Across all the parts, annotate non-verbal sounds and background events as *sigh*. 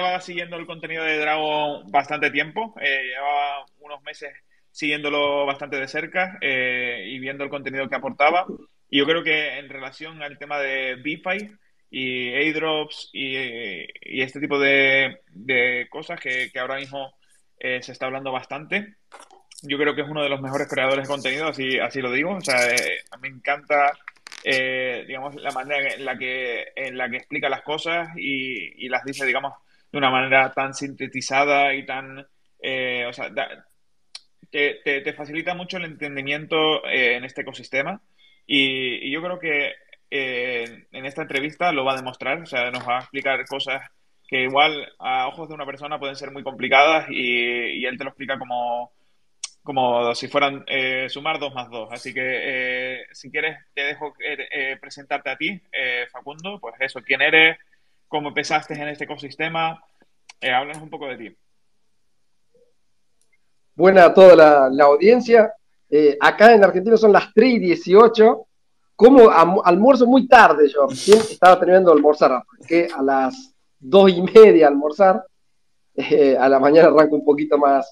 Llevaba siguiendo el contenido de Dragon bastante tiempo, eh, llevaba unos meses siguiéndolo bastante de cerca eh, y viendo el contenido que aportaba. Y yo creo que en relación al tema de BeFi y airdrops y, y este tipo de, de cosas que, que, ahora mismo eh, se está hablando bastante, yo creo que es uno de los mejores creadores de contenido, así, así lo digo. O sea, eh, me encanta, eh, digamos, la manera en la que, en la que explica las cosas y, y las dice, digamos, de una manera tan sintetizada y tan, eh, o sea, da, te, facilita mucho el entendimiento eh, en este ecosistema. Y, y yo creo que eh, en esta entrevista lo va a demostrar, o sea, nos va a explicar cosas que igual a ojos de una persona pueden ser muy complicadas y, él te lo explica como, como si fueran eh, sumar dos más dos. Así que eh, si quieres te dejo eh, presentarte a ti, Facundo, pues eso, quién eres, cómo empezaste en este ecosistema, háblanos un poco de ti. Buena a toda la, la audiencia. acá en Argentina son las 3 y 18. Como almuerzo muy tarde yo, *laughs* estaba terminando de almorzar, que a las 2 y media almorzar, a la mañana arranco un poquito más,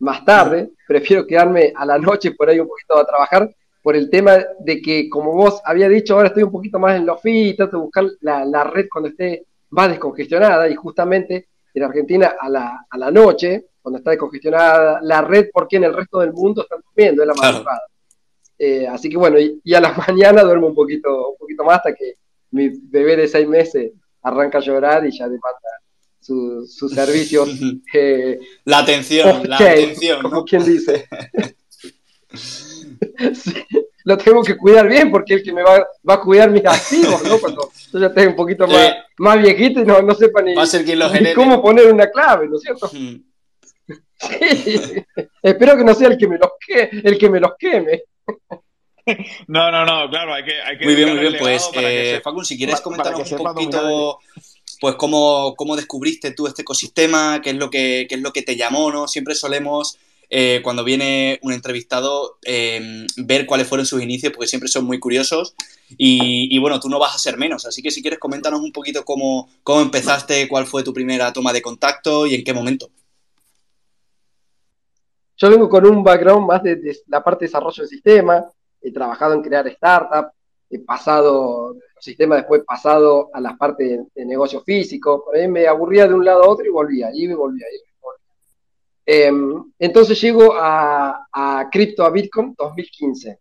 más tarde, prefiero quedarme a la noche por ahí un poquito a trabajar, por el tema de que, como vos había dicho, ahora estoy un poquito más en lo fit, trato de buscar la, la, red cuando esté más descongestionada, y justamente en Argentina a la, a la noche, cuando está descongestionada la red, porque en el resto del mundo están durmiendo, es la madrugada. Eh, así que bueno, y, y, a la *laughs* mañana duermo un poquito, un poquito más hasta que mi bebé de seis meses arranca a llorar y ya demanda su, su servicio. *laughs* Eh, la atención, la atención. Como quien dice. *laughs* sí, lo tengo que cuidar bien porque es el que me va, va a cuidar mis activos, ¿no? *laughs* Cuando yo ya esté un poquito más, eh, más viejito y no, no sepa ni, ni cómo poner una clave, ¿no es cierto? Mm. Sí. Espero que no sea el que me los, que, el que me los queme. No, no, no, claro, hay que... Hay que muy bien, muy bien, pues, eh, Facu, si quieres comentarnos un poquito pues cómo, cómo, descubriste tú este ecosistema, qué es lo que, qué es lo que te llamó, ¿no? Siempre solemos, eh, cuando viene un entrevistado, eh, ver cuáles fueron sus inicios, porque siempre son muy curiosos. Y, bueno, tú no vas a ser menos, así que si quieres, coméntanos un poquito cómo, cómo empezaste, cuál fue tu primera toma de contacto y en qué momento. Yo vengo con un background más de, la parte de desarrollo del sistema, he trabajado en crear startups, he pasado sistema después pasado a la parte de, negocio físico, por ahí me aburría de un lado a otro y volvía, y volvía, y. Eh, entonces llego a, a Crypto, a Bitcoin 2015.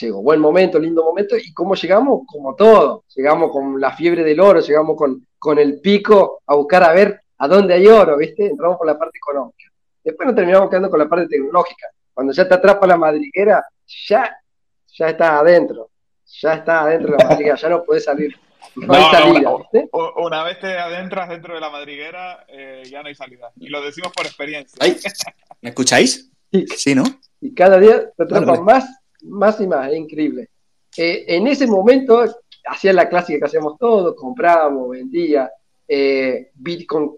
Llego, buen momento, lindo momento, y cómo llegamos, como todo, llegamos con la fiebre del oro, llegamos con, con el pico a buscar a ver a dónde hay oro, ¿viste? Entramos por la parte económica. Después nos terminamos quedando con la parte tecnológica. Cuando ya te atrapa la madriguera, ya, ya adentro ya está adentro de la madriguera, ya no puedes salir. No, no hay salida, no, ¿viste? Una vez te adentras dentro de la madriguera, eh, ya no hay salida. Y lo decimos por experiencia. ¿Ay? ¿Me escucháis? Sí. sí, ¿no? Y cada día te atrapan vale, vale. más, más y más, es increíble. Eh, en ese momento, hacía la clásica que hacíamos todos, comprábamos, vendía, eh, Bitcoin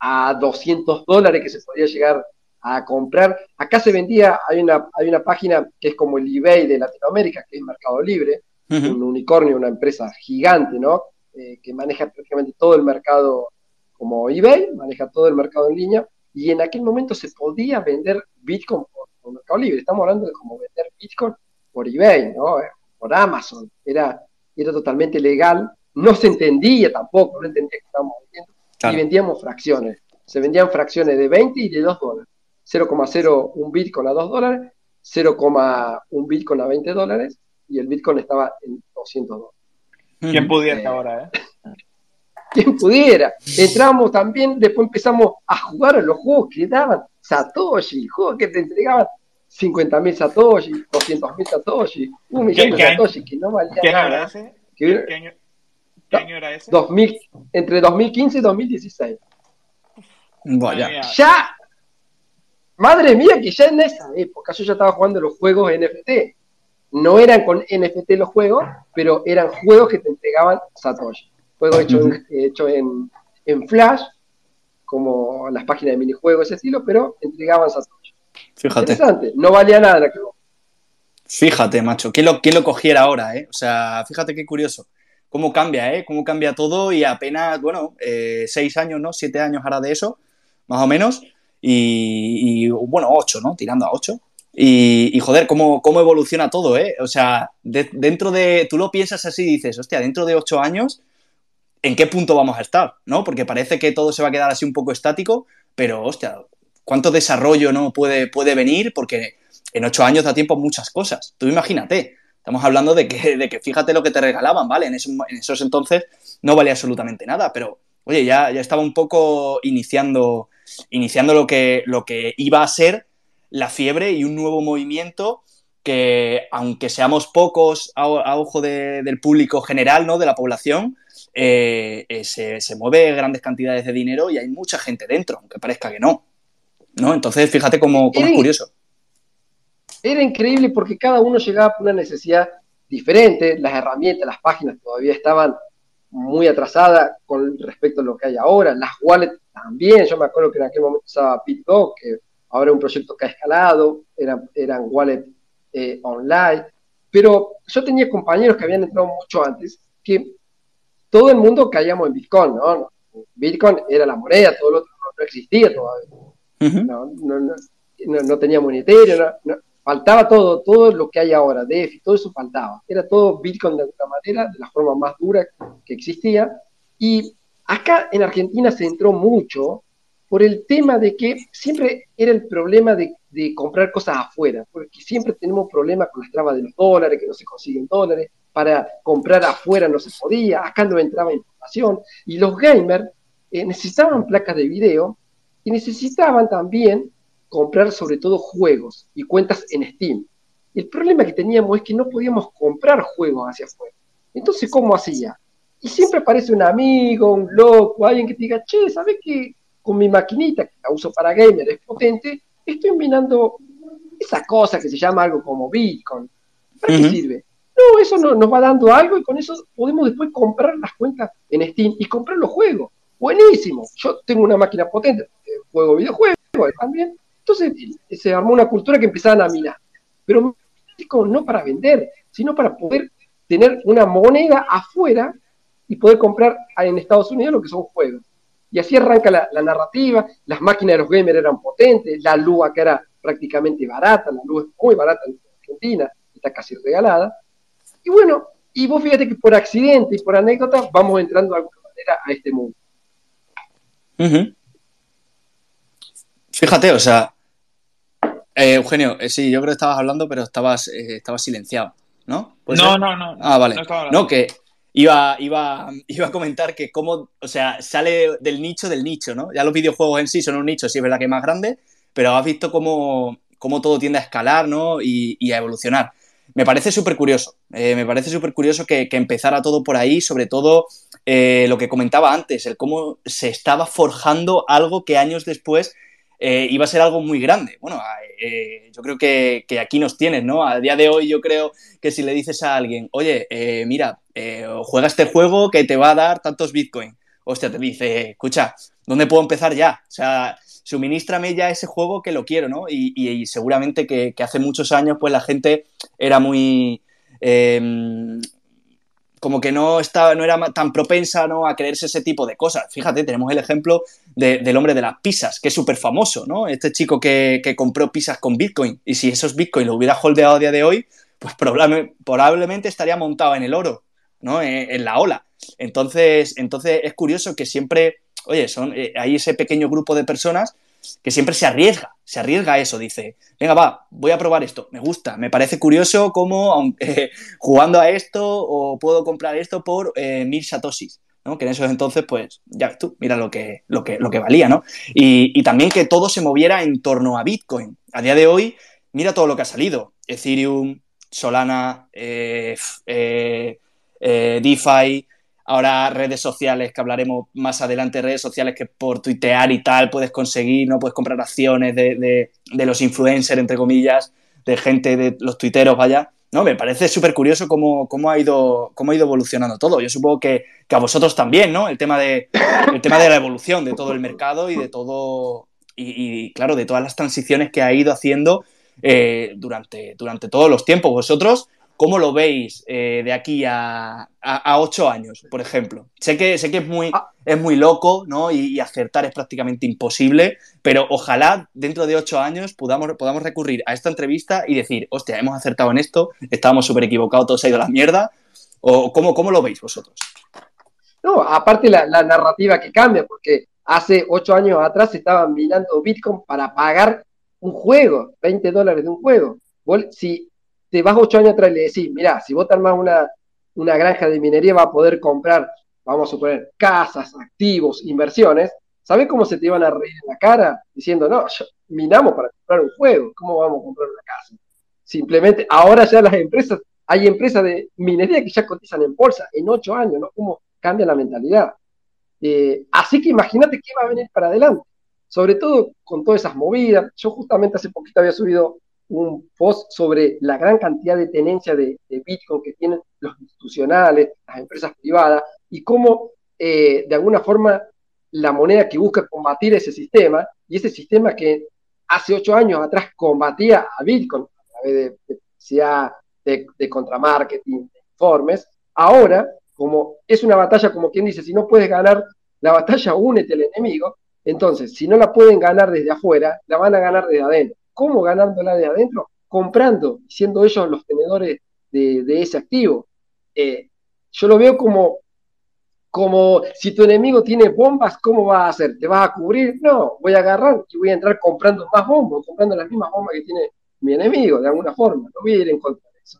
a 200 dólares que se podía llegar a comprar. Acá se vendía, hay una, hay una página que es como el eBay de Latinoamérica, que es Mercado Libre, uh -huh. un unicornio, una empresa gigante, ¿no? Eh, que maneja prácticamente todo el mercado como eBay, maneja todo el mercado en línea, y en aquel momento se podía vender Bitcoin por, por Mercado Libre. Estamos hablando de como vender Bitcoin por eBay, ¿no? Por Amazon. Era, era totalmente legal. No se entendía tampoco, no entendía que estábamos vendiendo. Claro. Y vendíamos fracciones. Se vendían fracciones de 20 y de 2 dólares. 0,01 Bitcoin a 2 dólares, 0,1 Bitcoin a 20 dólares, y el Bitcoin estaba en 200 dólares. ¿Quién pudiera eh, ahora, eh? Quien pudiera. Entramos también, después empezamos a jugar a los juegos que daban Satoshi, juegos que te entregaban 50 mil Satoshi, 200 mil Satoshi, un millón de Satoshi, que no valía ¿qué nada. Ese? ¿Qué, ¿Qué, año, ¿Qué, año, era ese? 2000, entre 2015 y 2016. Vaya. Ya Madre mía, que ya en esa época yo ya estaba jugando los juegos NFT. No eran con NFT los juegos, pero eran juegos que te entregaban Satoshi. Juegos hechos en, hecho en, en, Flash, como las páginas de minijuegos, ese estilo, pero entregaban Satoshi. Fíjate. Interesante, no valía nada. Fíjate, macho, ¿qué lo, lo cogiera ahora, eh? O sea, fíjate qué curioso. cómo cambia, ¿eh? Cómo cambia todo y apenas, bueno, eh, seis años, ¿no? Siete años ahora de eso, más o menos. Y, bueno, ocho, ¿no? Tirando a ocho. Y, joder, cómo, cómo, evoluciona todo, ¿eh? O sea, dentro de. Tú lo piensas así y dices, hostia, dentro de ocho años, ¿en qué punto vamos a estar? ¿No? Porque parece que todo se va a quedar así un poco estático, pero hostia, ¿cuánto desarrollo no puede, puede venir? Porque en ocho años da tiempo a muchas cosas. Tú imagínate, estamos hablando de que, *laughs* de que fíjate lo que te regalaban, ¿vale? En, esos entonces no valía absolutamente nada, pero oye, ya, ya estaba un poco iniciando, iniciando lo, que, lo que iba a ser la fiebre y un nuevo movimiento que, aunque seamos pocos a, ojo del público general, ¿no? De la población, eh, eh, se, se, mueve grandes cantidades de dinero y hay mucha gente dentro, aunque parezca que no. ¿no? Entonces, fíjate cómo, cómo es curioso. Era increíble porque cada uno llegaba por una necesidad diferente, las herramientas, las páginas todavía estaban muy atrasadas con respecto a lo que hay ahora, las wallets también, yo me acuerdo que en aquel momento usaba BitGo, que ahora es un proyecto que ha escalado, eran, eran wallets eh, online, pero yo tenía compañeros que habían entrado mucho antes, que todo el mundo caíamos en Bitcoin, ¿no? Bitcoin era la moneda, todo lo otro no, existía todavía. no, no, no, teníamos ni faltaba todo, todo lo que hay ahora, DeFi, todo eso faltaba. Era todo Bitcoin de alguna manera, de la forma más dura que existía. Y acá en Argentina se entró mucho por el tema de que siempre era el problema de, comprar cosas afuera, porque siempre tenemos problemas con las trabas de los dólares, que no se consiguen dólares, para comprar afuera no se podía, acá no entraba información, y los gamers eh, necesitaban placas de video y necesitaban también comprar sobre todo juegos y cuentas en Steam. El problema que teníamos es que no podíamos comprar juegos hacia afuera. Entonces, ¿cómo hacía? Y siempre aparece un amigo, un loco, alguien que te diga, che, ¿sabes qué? Con mi maquinita, que la uso para gamer, es potente, estoy minando esa cosa que se llama algo como Bitcoin. ¿Para qué sirve? No, eso nos va dando algo y con eso podemos después comprar las cuentas en Steam y comprar los juegos. Buenísimo. Yo tengo una máquina potente, juego videojuegos también, entonces se armó una cultura que empezaban a minar. Pero no para vender, sino para poder tener una moneda afuera y poder comprar en Estados Unidos lo que son juegos. Y así arranca la, narrativa, las máquinas de los gamers eran potentes, la luz acá era prácticamente barata, la luz es muy barata en Argentina, está casi regalada. Y bueno, y vos fíjate que por accidente y por anécdota vamos entrando de alguna manera a este mundo. Fíjate, o sea, eh, Eugenio, eh, sí, yo creo que estabas hablando, pero estabas, eh, silenciado, ¿no? No, no, no. Ah, vale. No, que iba, iba, iba a comentar que cómo, o sea, sale del nicho del nicho, ¿no? Ya los videojuegos en sí son un nicho, sí es verdad que es más grande, pero has visto cómo, cómo todo tiende a escalar, ¿no? Y, a evolucionar. Me parece súper curioso, me parece súper curioso que, que, empezara todo por ahí, sobre todo lo que comentaba antes, el cómo se estaba forjando algo que años después eh, iba a ser algo muy grande. Bueno, eh, yo creo que, aquí nos tienes, ¿no? A día de hoy yo creo que si le dices a alguien, oye, eh, mira, juega este juego que te va a dar tantos bitcoins, hostia, te dice, escucha, ¿dónde puedo empezar ya? O sea, suministrame ya ese juego que lo quiero, ¿no? Y, seguramente que, que, hace muchos años pues la gente era muy como que no, estaba, no era tan propensa ¿no? a creerse ese tipo de cosas. Fíjate, tenemos el ejemplo del hombre de las pizzas, que es súper famoso, ¿no? Este chico que, compró pizzas con Bitcoin. Y si esos Bitcoin lo hubiera holdeado a día de hoy, pues probablemente estaría montado en el oro, ¿no? En, la ola. Entonces, entonces es curioso que siempre, oye, son, eh, hay ese pequeño grupo de personas que siempre se arriesga, se arriesga a eso, dice, venga, va, voy a probar esto, me gusta, me parece curioso cómo *laughs* jugando a esto o puedo comprar esto por eh, mil satoshis, ¿no? Que en esos entonces, pues, ya tú, mira lo que, lo que, lo que valía, ¿no? Y, también que todo se moviera en torno a Bitcoin. A día de hoy, mira todo lo que ha salido, Ethereum, Solana, eh, eh, DeFi, ahora redes sociales, que hablaremos más adelante, redes sociales que por tuitear y tal puedes conseguir, ¿no? Puedes comprar acciones de, los influencers, entre comillas, de gente, de los tuiteros, vaya. No, me parece súper curioso cómo, cómo, ha ido, cómo ha ido evolucionando todo. Yo supongo que, a vosotros también, ¿no? El tema, de, el tema de la evolución de todo el mercado y de todo, y, claro, de todas las transiciones que ha ido haciendo eh, durante, durante todos los tiempos. Vosotros ¿cómo lo veis eh, de aquí a, ocho años, por ejemplo? Sé que, sé que es, muy, ah. es muy loco, ¿no? Y, acertar es prácticamente imposible, pero ojalá dentro de ocho años podamos, podamos recurrir a esta entrevista y decir, hostia, hemos acertado en esto, estábamos súper equivocados, todo se ha ido a la mierda. ¿O cómo, cómo lo veis vosotros? No, aparte la, la narrativa que cambia, porque hace ocho años atrás estaban minando Bitcoin para pagar un juego, 20 dólares de un juego. si te vas ocho años atrás y le decís, mira, si vos te armás una, una granja de minería, va a poder comprar, vamos a suponer, casas, activos, inversiones, ¿sabes cómo se te iban a reír en la cara? Diciendo, no, minamos para comprar un juego, ¿cómo vamos a comprar una casa? Simplemente, ahora ya las empresas, hay empresas de minería que ya cotizan en bolsa en ocho años, ¿no? ¿Cómo cambia la mentalidad? Eh, así que imagínate qué va a venir para adelante, sobre todo con todas esas movidas. Yo justamente hace poquito había subido un post sobre la gran cantidad de tenencia de, Bitcoin que tienen los institucionales, las empresas privadas, y cómo eh, de alguna forma la moneda que busca combatir ese sistema, y ese sistema que hace ocho años atrás combatía a Bitcoin a través de, de, de, de contramarketing, de informes, ahora como es una batalla, como quien dice, si no puedes ganar la batalla, únete al enemigo. Entonces, si no la pueden ganar desde afuera, la van a ganar desde adentro. ¿Cómo ganándola de adentro? Comprando, siendo ellos los tenedores de, ese activo. Eh, yo lo veo como, como si tu enemigo tiene bombas, ¿cómo va a hacer? ¿Te vas a cubrir? No, voy a agarrar y voy a entrar comprando más bombas, comprando las mismas bombas que tiene mi enemigo, de alguna forma. No voy a ir en contra de eso.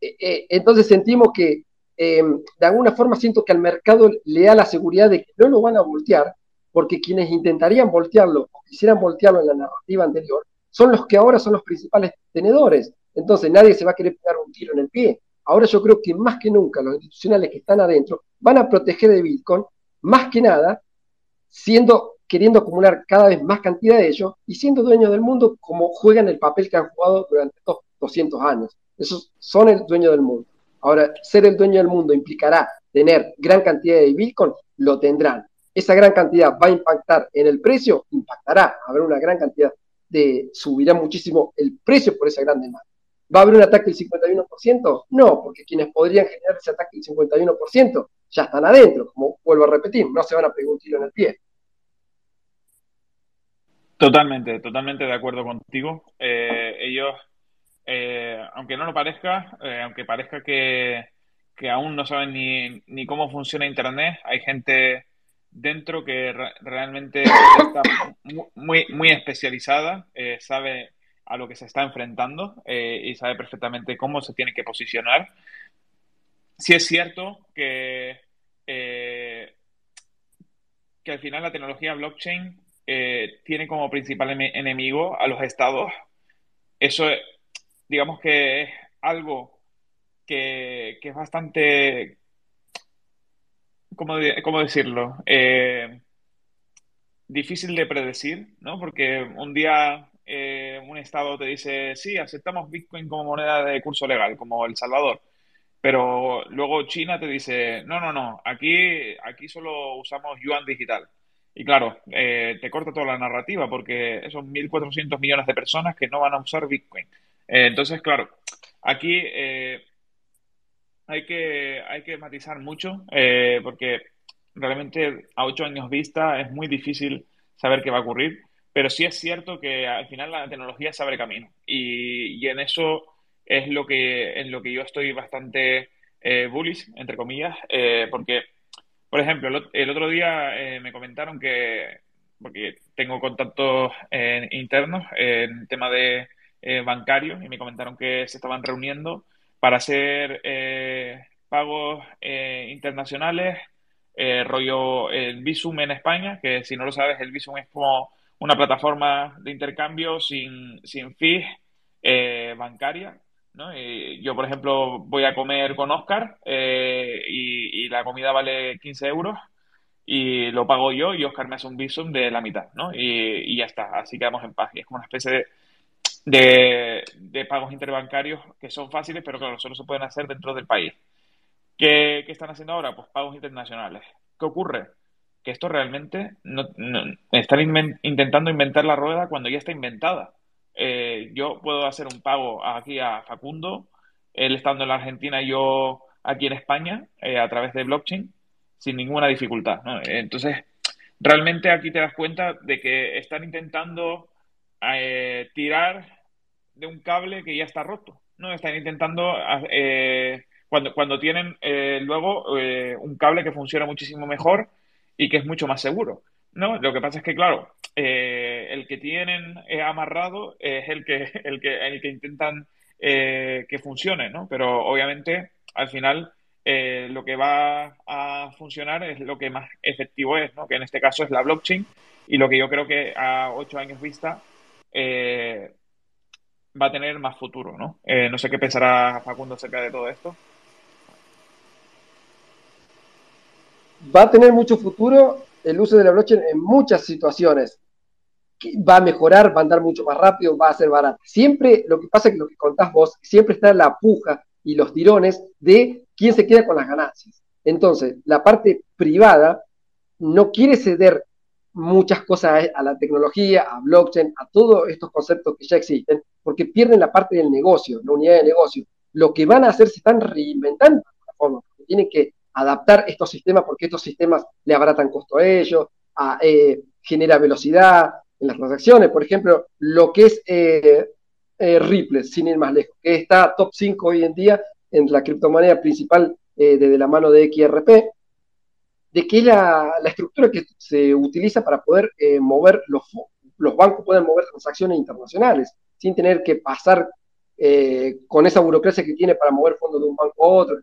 Eh, eh, entonces sentimos que Em, de alguna forma siento que al mercado le da la seguridad de que no lo van a voltear, porque quienes intentarían voltearlo o quisieran voltearlo en la narrativa anterior son los que ahora son los principales tenedores. Entonces nadie se va a querer pegar un tiro en el pie. Ahora yo creo que más que nunca los institucionales que están adentro van a proteger de Bitcoin, más que nada, siendo, queriendo acumular cada vez más cantidad de ellos y siendo dueños del mundo como juegan el papel que han jugado durante estos 200 años. Esos son el dueño del mundo. Ahora, ser el dueño del mundo implicará tener gran cantidad de Bitcoin, lo tendrán. Esa gran cantidad va a impactar en el precio, impactará, habrá una gran cantidad de, subirá muchísimo el precio por esa gran demanda. ¿Va a haber un ataque del 51%? No, porque quienes podrían generar ese ataque del 51% ya están adentro, como vuelvo a repetir, no se van a pegar un tiro en el pie. Totalmente, totalmente de acuerdo contigo. Eh, ellos eh, aunque no lo parezca, eh, aunque parezca que, aún no saben ni, ni, cómo funciona Internet, hay gente dentro que realmente está muy, muy especializada, eh, sabe a lo que se está enfrentando y sabe perfectamente cómo se tiene que posicionar. Sí es cierto que, que al final la tecnología blockchain tiene como principal enemigo a los estados. Eso digamos que es algo que, es bastante, ¿cómo, decirlo? Eh, difícil de predecir, ¿no? Porque un día eh, un estado te dice, sí, aceptamos Bitcoin como moneda de curso legal, como El Salvador. Pero luego China te dice, no, no, no, aquí, aquí solo usamos yuan digital. Y claro, eh, te corta toda la narrativa porque son 1.400 millones de personas que no van a usar Bitcoin. Entonces, claro, aquí eh, hay, que, hay que matizar mucho eh, porque realmente a ocho años vista es muy difícil saber qué va a ocurrir, pero sí es cierto que al final la tecnología se abre camino y, en eso es lo que, en lo que yo estoy bastante bullish, entre comillas, porque, por ejemplo, el, otro día me comentaron que, porque tengo contactos internos en el tema de eh, bancarios y me comentaron que se estaban reuniendo para hacer eh, pagos eh, internacionales, rollo el Visum en España, que si no lo sabes, el Visum es como una plataforma de intercambio sin, sin fees bancaria. ¿no? yo, por ejemplo, voy a comer con Oscar y, la comida vale 15 euros y lo pago yo y Oscar me hace un Visum de la mitad, ¿no? Y, y ya está, así quedamos en paz. Y es como una especie de, de, pagos interbancarios que son fáciles, pero claro, solo se pueden hacer dentro del país. ¿Qué, están haciendo ahora? Pues pagos internacionales. ¿Qué ocurre? Que esto realmente no, están intentando inventar la rueda cuando ya está inventada. Eh, yo puedo hacer un pago aquí a Facundo él estando en la Argentina y yo aquí en España, eh, a través de blockchain, sin ninguna dificultad. Entonces, realmente aquí te das cuenta de que están intentando eh, tirar de un cable que ya está roto. ¿no? Están intentando, eh, cuando, cuando tienen luego un cable que funciona muchísimo mejor y que es mucho más seguro. ¿no? Lo que pasa es que, claro, el que tienen amarrado es el que, *laughs* el que, el que intentan que funcione, ¿no? Pero obviamente al final eh, lo que va a funcionar es lo que más efectivo es, ¿no? que en este caso es la blockchain y lo que yo creo que a ocho años vista eh, va a tener más futuro. ¿no? Eh, no sé qué pensará Facundo acerca de todo esto. Va a tener mucho futuro el uso de la blockchain en muchas situaciones. Va a mejorar, va a andar mucho más rápido, va a ser barato. Siempre lo que pasa es que lo que contás vos, siempre está la puja y los tirones de quién se queda con las ganancias. Entonces, la parte privada no quiere ceder muchas cosas a, la tecnología, a blockchain, a todos estos conceptos que ya existen, porque pierden la parte del negocio, la unidad de negocio. Lo que van a hacer se están reinventando de alguna forma, tienen que adaptar estos sistemas porque estos sistemas le abaratan costo a ellos, a, eh, genera velocidad en las transacciones. Por ejemplo, lo que es eh, eh, Ripple, sin ir más lejos, que está top 5 hoy en día en la criptomoneda principal desde la mano de XRP, de que es la, estructura que se utiliza para poder mover los, los bancos pueden mover transacciones internacionales sin tener que pasar con esa burocracia que tiene para mover fondos de un banco a otro,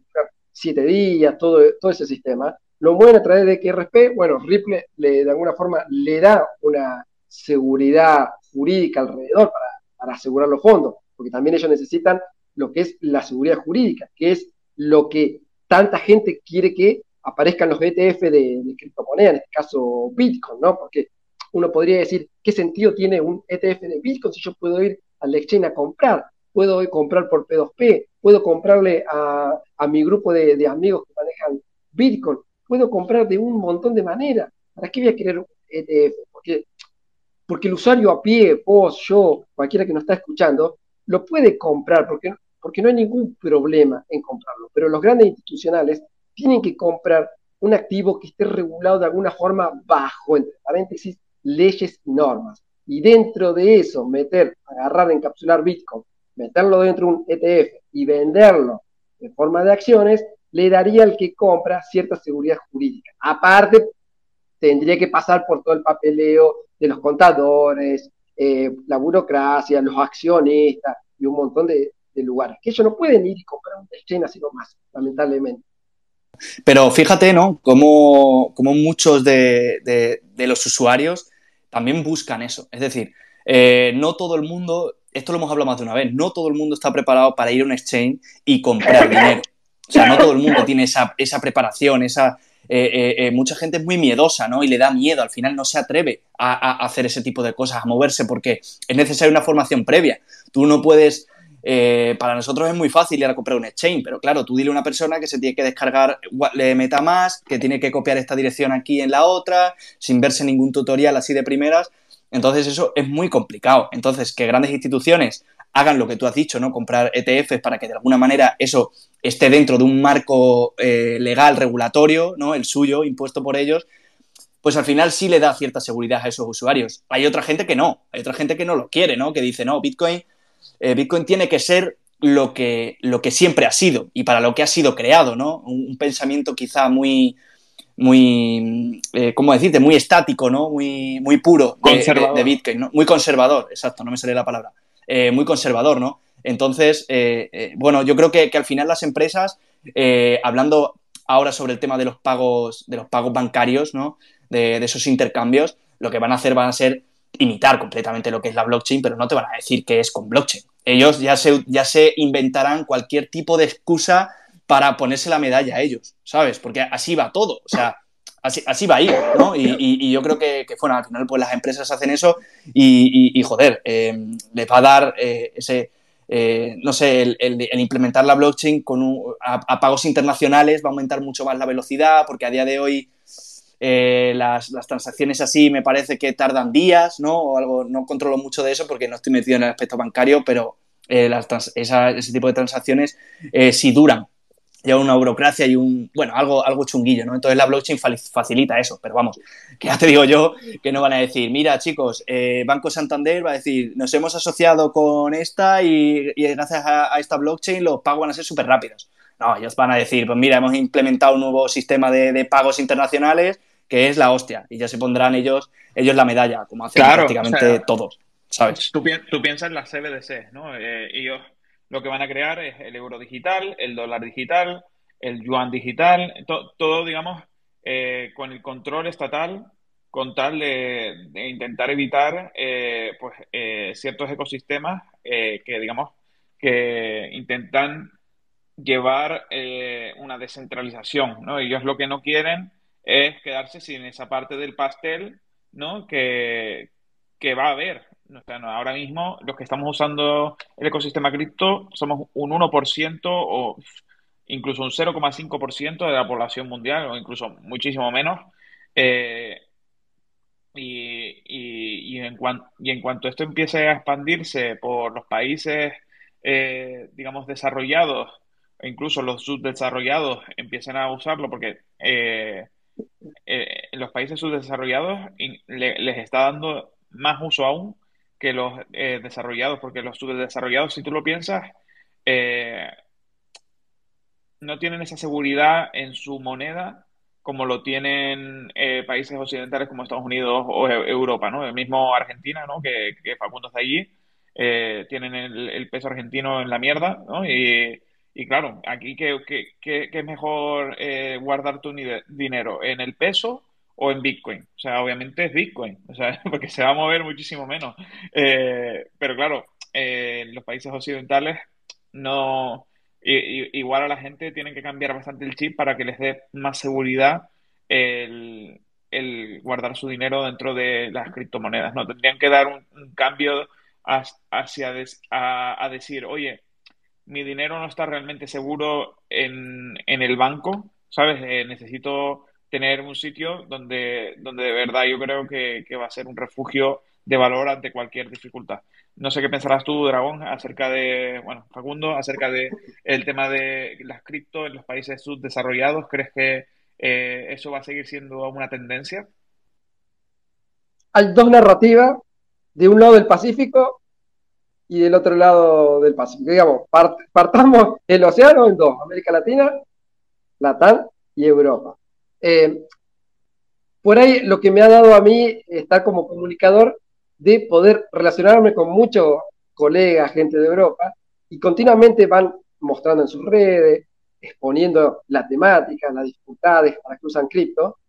siete días, todo, todo ese sistema, lo mueven a través de XRP, bueno, Ripple le, de alguna forma le da una seguridad jurídica alrededor para para asegurar los fondos, porque también ellos necesitan lo que es la seguridad jurídica, que es lo que tanta gente quiere que aparezcan los ETF de, de criptomonedas, en este caso Bitcoin, ¿no? Porque uno podría decir, ¿qué sentido tiene un ETF de Bitcoin si yo puedo ir al exchange a comprar? Puedo comprar por P2P, puedo comprarle a, mi grupo de, de, amigos que manejan Bitcoin, puedo comprar de un montón de maneras. ¿Para qué voy a querer ETF? Porque porque el usuario a pie, vos, yo, cualquiera que nos está escuchando, lo puede comprar porque, porque no hay ningún problema en comprarlo. Pero los grandes institucionales tienen que comprar un activo que esté regulado de alguna forma bajo, entre paréntesis, leyes y normas. Y dentro de eso, meter, agarrar, encapsular Bitcoin, meterlo dentro de un ETF y venderlo en forma de acciones, le daría al que compra cierta seguridad jurídica. Aparte, tendría que pasar por todo el papeleo de los contadores, eh, la burocracia, los accionistas y un montón de, lugares. Que ellos no pueden ir y comprar un exchange así más, lamentablemente. Pero fíjate, ¿no? Como, como muchos de, los usuarios también buscan eso. Es decir, eh, no todo el mundo, esto lo hemos hablado más de una vez, no todo el mundo está preparado para ir a un exchange y comprar *laughs* dinero. O sea, no todo el mundo tiene esa, esa preparación, esa, eh, eh, mucha gente es muy miedosa, ¿no? Y le da miedo, al final no se atreve a, hacer ese tipo de cosas, a moverse, porque es necesaria una formación previa. Tú no puedes, para nosotros es muy fácil ir a comprar un exchange, pero claro, tú dile a una persona que se tiene que descargar le meta más, que tiene que copiar esta dirección aquí en la otra, sin verse ningún tutorial así de primeras. Entonces eso es muy complicado. Entonces, que grandes instituciones hagan lo que tú has dicho, ¿no? Comprar ETFs para que de alguna manera eso esté dentro de un marco eh, legal, regulatorio, ¿no? El suyo, impuesto por ellos, pues al final sí le da cierta seguridad a esos usuarios. Hay otra gente que no, hay otra gente que no lo quiere, ¿no? Que dice, no, Bitcoin, eh, Bitcoin tiene que ser lo que, lo que siempre ha sido y para lo que ha sido creado, ¿no? Un, pensamiento quizá muy, muy, eh, ¿cómo decirte? Muy estático, ¿no? Muy, muy puro de, Bitcoin, ¿no? Muy conservador, exacto, no me sale la palabra. Eh, muy conservador, ¿no? Entonces, eh, bueno, yo creo que, al final las empresas, hablando ahora sobre el tema de los pagos, de los pagos bancarios, ¿no? De, esos intercambios, lo que van a hacer van a ser imitar completamente lo que es la blockchain, pero no te van a decir que es con blockchain. Ellos ya se, ya se inventarán cualquier tipo de excusa para ponerse la medalla a ellos, ¿sabes? Porque así va todo. O sea, así, así va a ir, ¿no? Y, yo creo que, bueno, al final pues las empresas hacen eso y, joder, eh, les va a dar eh, ese, eh, no sé, el, implementar la blockchain con a, pagos internacionales va a aumentar mucho más la velocidad porque a día de hoy las, las, transacciones así me parece que tardan días, ¿no? O algo, no controlo mucho de eso porque no estoy metido en el aspecto bancario, pero ese tipo de transacciones si duran lleva una burocracia y un, bueno, algo, algo chunguillo, ¿no? Entonces la blockchain facilita eso, pero vamos, *laughs* que te digo yo que no van a decir, mira chicos, eh, Banco Santander va a decir, nos hemos asociado con esta y, gracias a, esta blockchain los pagos van a ser súper rápidos. No, ellos van a decir, pues mira, hemos implementado un nuevo sistema de, pagos internacionales que es la hostia y ya se pondrán ellos, ellos la medalla, como hacen prácticamente todos, ¿sabes? Tú, piensas en las CBDC, ¿no? Eh, ellos lo que van a crear es el euro digital, el dólar digital, el yuan digital, todo, digamos, eh, con el control estatal, con tal de, intentar evitar eh, pues, eh, ciertos ecosistemas que, digamos, que intentan llevar una descentralización, ¿no? Ellos lo que no quieren es quedarse sin esa parte del pastel, ¿no? Que, que va a haber, ahora mismo los que estamos usando el ecosistema cripto somos un 1% o incluso un 0,5% de la población mundial o incluso muchísimo menos. Eh, y, en y, en cuanto esto empiece a expandirse por los países, eh, digamos, desarrollados, e incluso los subdesarrollados empiecen a usarlo, porque eh, los países subdesarrollados les está dando más uso aún que los eh, desarrollados, porque los subdesarrollados, si tú lo piensas, eh, no tienen esa seguridad en su moneda como lo tienen eh, países occidentales como Estados Unidos o Europa, ¿no? El mismo Argentina, ¿no? Que, que Facundo está allí, tienen el, peso argentino en la mierda, ¿no? Y, claro, aquí ¿qué, es mejor guardar tu dinero? ¿En el peso o en Bitcoin. O sea, obviamente es Bitcoin, o sea, *laughs* porque se va a mover muchísimo menos. Eh, pero claro, eh, los países occidentales no... igual a la gente tienen que cambiar bastante el chip para que les dé más seguridad el, guardar su dinero dentro de las criptomonedas. No, tendrían que dar un, cambio hacia a, decir, oye, mi dinero no está realmente seguro en, en el banco, ¿sabes? Eh, necesito tener un sitio donde, donde de verdad yo creo que, va a ser un refugio de valor ante cualquier dificultad. No sé qué pensarás tú, Dragón, acerca de, bueno, Facundo, acerca de el tema de las cripto en los países subdesarrollados. ¿Crees que eh, eso va a seguir siendo una tendencia? Hay dos narrativas, de un lado del Pacífico y del otro lado del Pacífico. Digamos, partamos el océano en dos, América Latina, Latam y Europa. Eh, por ahí lo que me ha dado a mí estar como comunicador de poder relacionarme con muchos colegas, gente de Europa, y continuamente van mostrando en sus redes, exponiendo la temática, las dificultades para que usan cripto.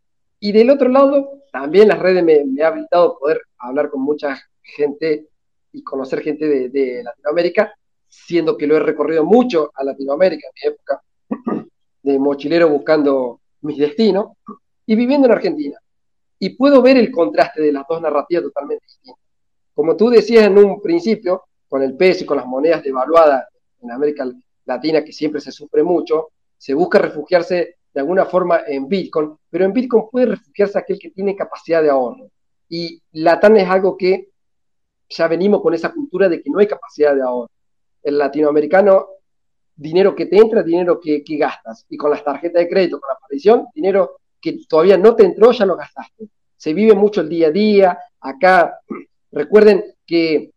Y del otro lado, también las redes me, me ha habilitado poder hablar con mucha gente y conocer gente de, Latinoamérica, siendo que lo he recorrido mucho a Latinoamérica en mi época *clears throat* de mochilero buscando mis destinos, y viviendo en Argentina. Y puedo ver el contraste de las dos narrativas totalmente distintas. Como tú decías en un principio, con el peso y con las monedas devaluadas en América Latina, que siempre se sufre mucho, se busca refugiarse de alguna forma en Bitcoin, pero en Bitcoin puede refugiarse aquel que tiene capacidad de ahorro. Y Latam es algo que ya venimos con esa cultura de que no hay capacidad de ahorro. El latinoamericano dinero que te entra, dinero que, gastas. Y con las tarjetas de crédito, con la aparición, dinero que todavía no te entró, ya lo gastaste. Se vive mucho el día a día. Acá, *clears throat* recuerden que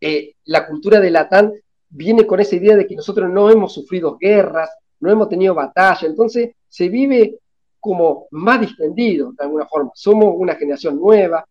eh, la cultura de Latán viene con esa idea de que nosotros no hemos sufrido guerras, no hemos tenido batalla, entonces se vive como más distendido de alguna forma. Somos una generación nueva